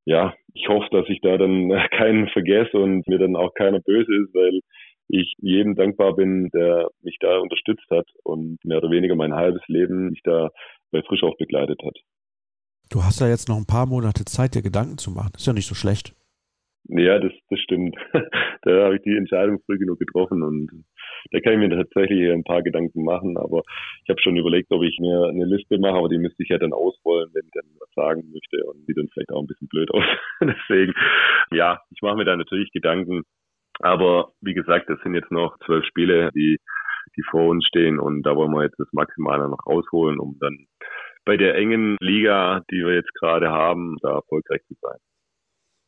Speaker 5: ja, ich hoffe, dass ich da dann keinen vergesse und mir dann auch keiner böse ist, weil ich jedem dankbar bin, der mich da unterstützt hat und mehr oder weniger mein halbes Leben mich da bei Frischhoff begleitet hat.
Speaker 1: Du hast ja jetzt noch ein paar Monate Zeit, dir Gedanken zu machen. Ist ja nicht so schlecht.
Speaker 5: Ja, das, das stimmt. da habe ich die Entscheidung früh genug getroffen und da kann ich mir tatsächlich ein paar Gedanken machen. Aber ich habe schon überlegt, ob ich mir eine Liste mache, aber die müsste ich ja dann ausrollen, wenn ich dann was sagen möchte und sieht dann vielleicht auch ein bisschen blöd aus. Deswegen, ja, ich mache mir da natürlich Gedanken. Aber wie gesagt, das sind jetzt noch zwölf Spiele, die, die vor uns stehen und da wollen wir jetzt das Maximale noch rausholen, um dann bei der engen Liga, die wir jetzt gerade haben, da erfolgreich zu sein.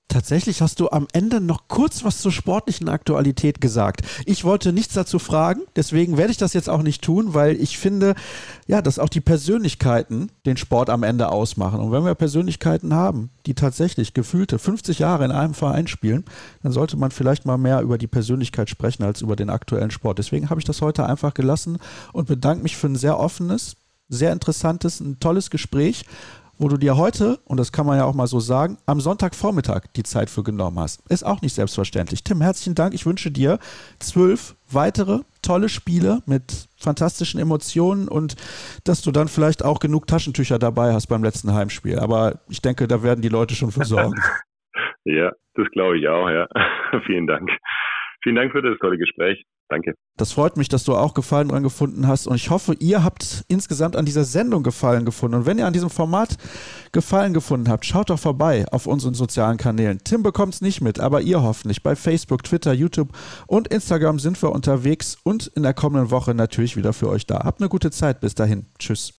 Speaker 1: Tatsächlich hast du am Ende noch kurz was zur sportlichen Aktualität gesagt. Ich wollte nichts dazu fragen, deswegen werde ich das jetzt auch nicht tun, weil ich finde, ja, dass auch die Persönlichkeiten den Sport am Ende ausmachen. Und wenn wir Persönlichkeiten haben, die tatsächlich gefühlte 50 Jahre in einem Verein spielen, dann sollte man vielleicht mal mehr über die Persönlichkeit sprechen als über den aktuellen Sport. Deswegen habe ich das heute einfach gelassen und bedanke mich für ein sehr offenes, sehr interessantes, ein tolles Gespräch, wo du dir heute, und das kann man ja auch mal so sagen, am Sonntagvormittag die Zeit für genommen hast. Ist auch nicht selbstverständlich. Tim, herzlichen Dank. Ich wünsche dir zwölf weitere tolle Spiele mit fantastischen Emotionen und dass du dann vielleicht auch genug Taschentücher dabei hast beim letzten Heimspiel. Aber ich denke, da werden die Leute schon für sorgen.
Speaker 5: ja, das glaube ich auch, ja. Vielen Dank. Vielen Dank für das tolle Gespräch. Danke.
Speaker 1: Das freut mich, dass du auch Gefallen dran gefunden hast und ich hoffe, ihr habt insgesamt an dieser Sendung Gefallen gefunden. Und wenn ihr an diesem Format Gefallen gefunden habt, schaut doch vorbei auf unseren sozialen Kanälen. Tim bekommt es nicht mit, aber ihr hoffentlich. Bei Facebook, Twitter, YouTube und Instagram sind wir unterwegs und in der kommenden Woche natürlich wieder für euch da. Habt eine gute Zeit. Bis dahin. Tschüss.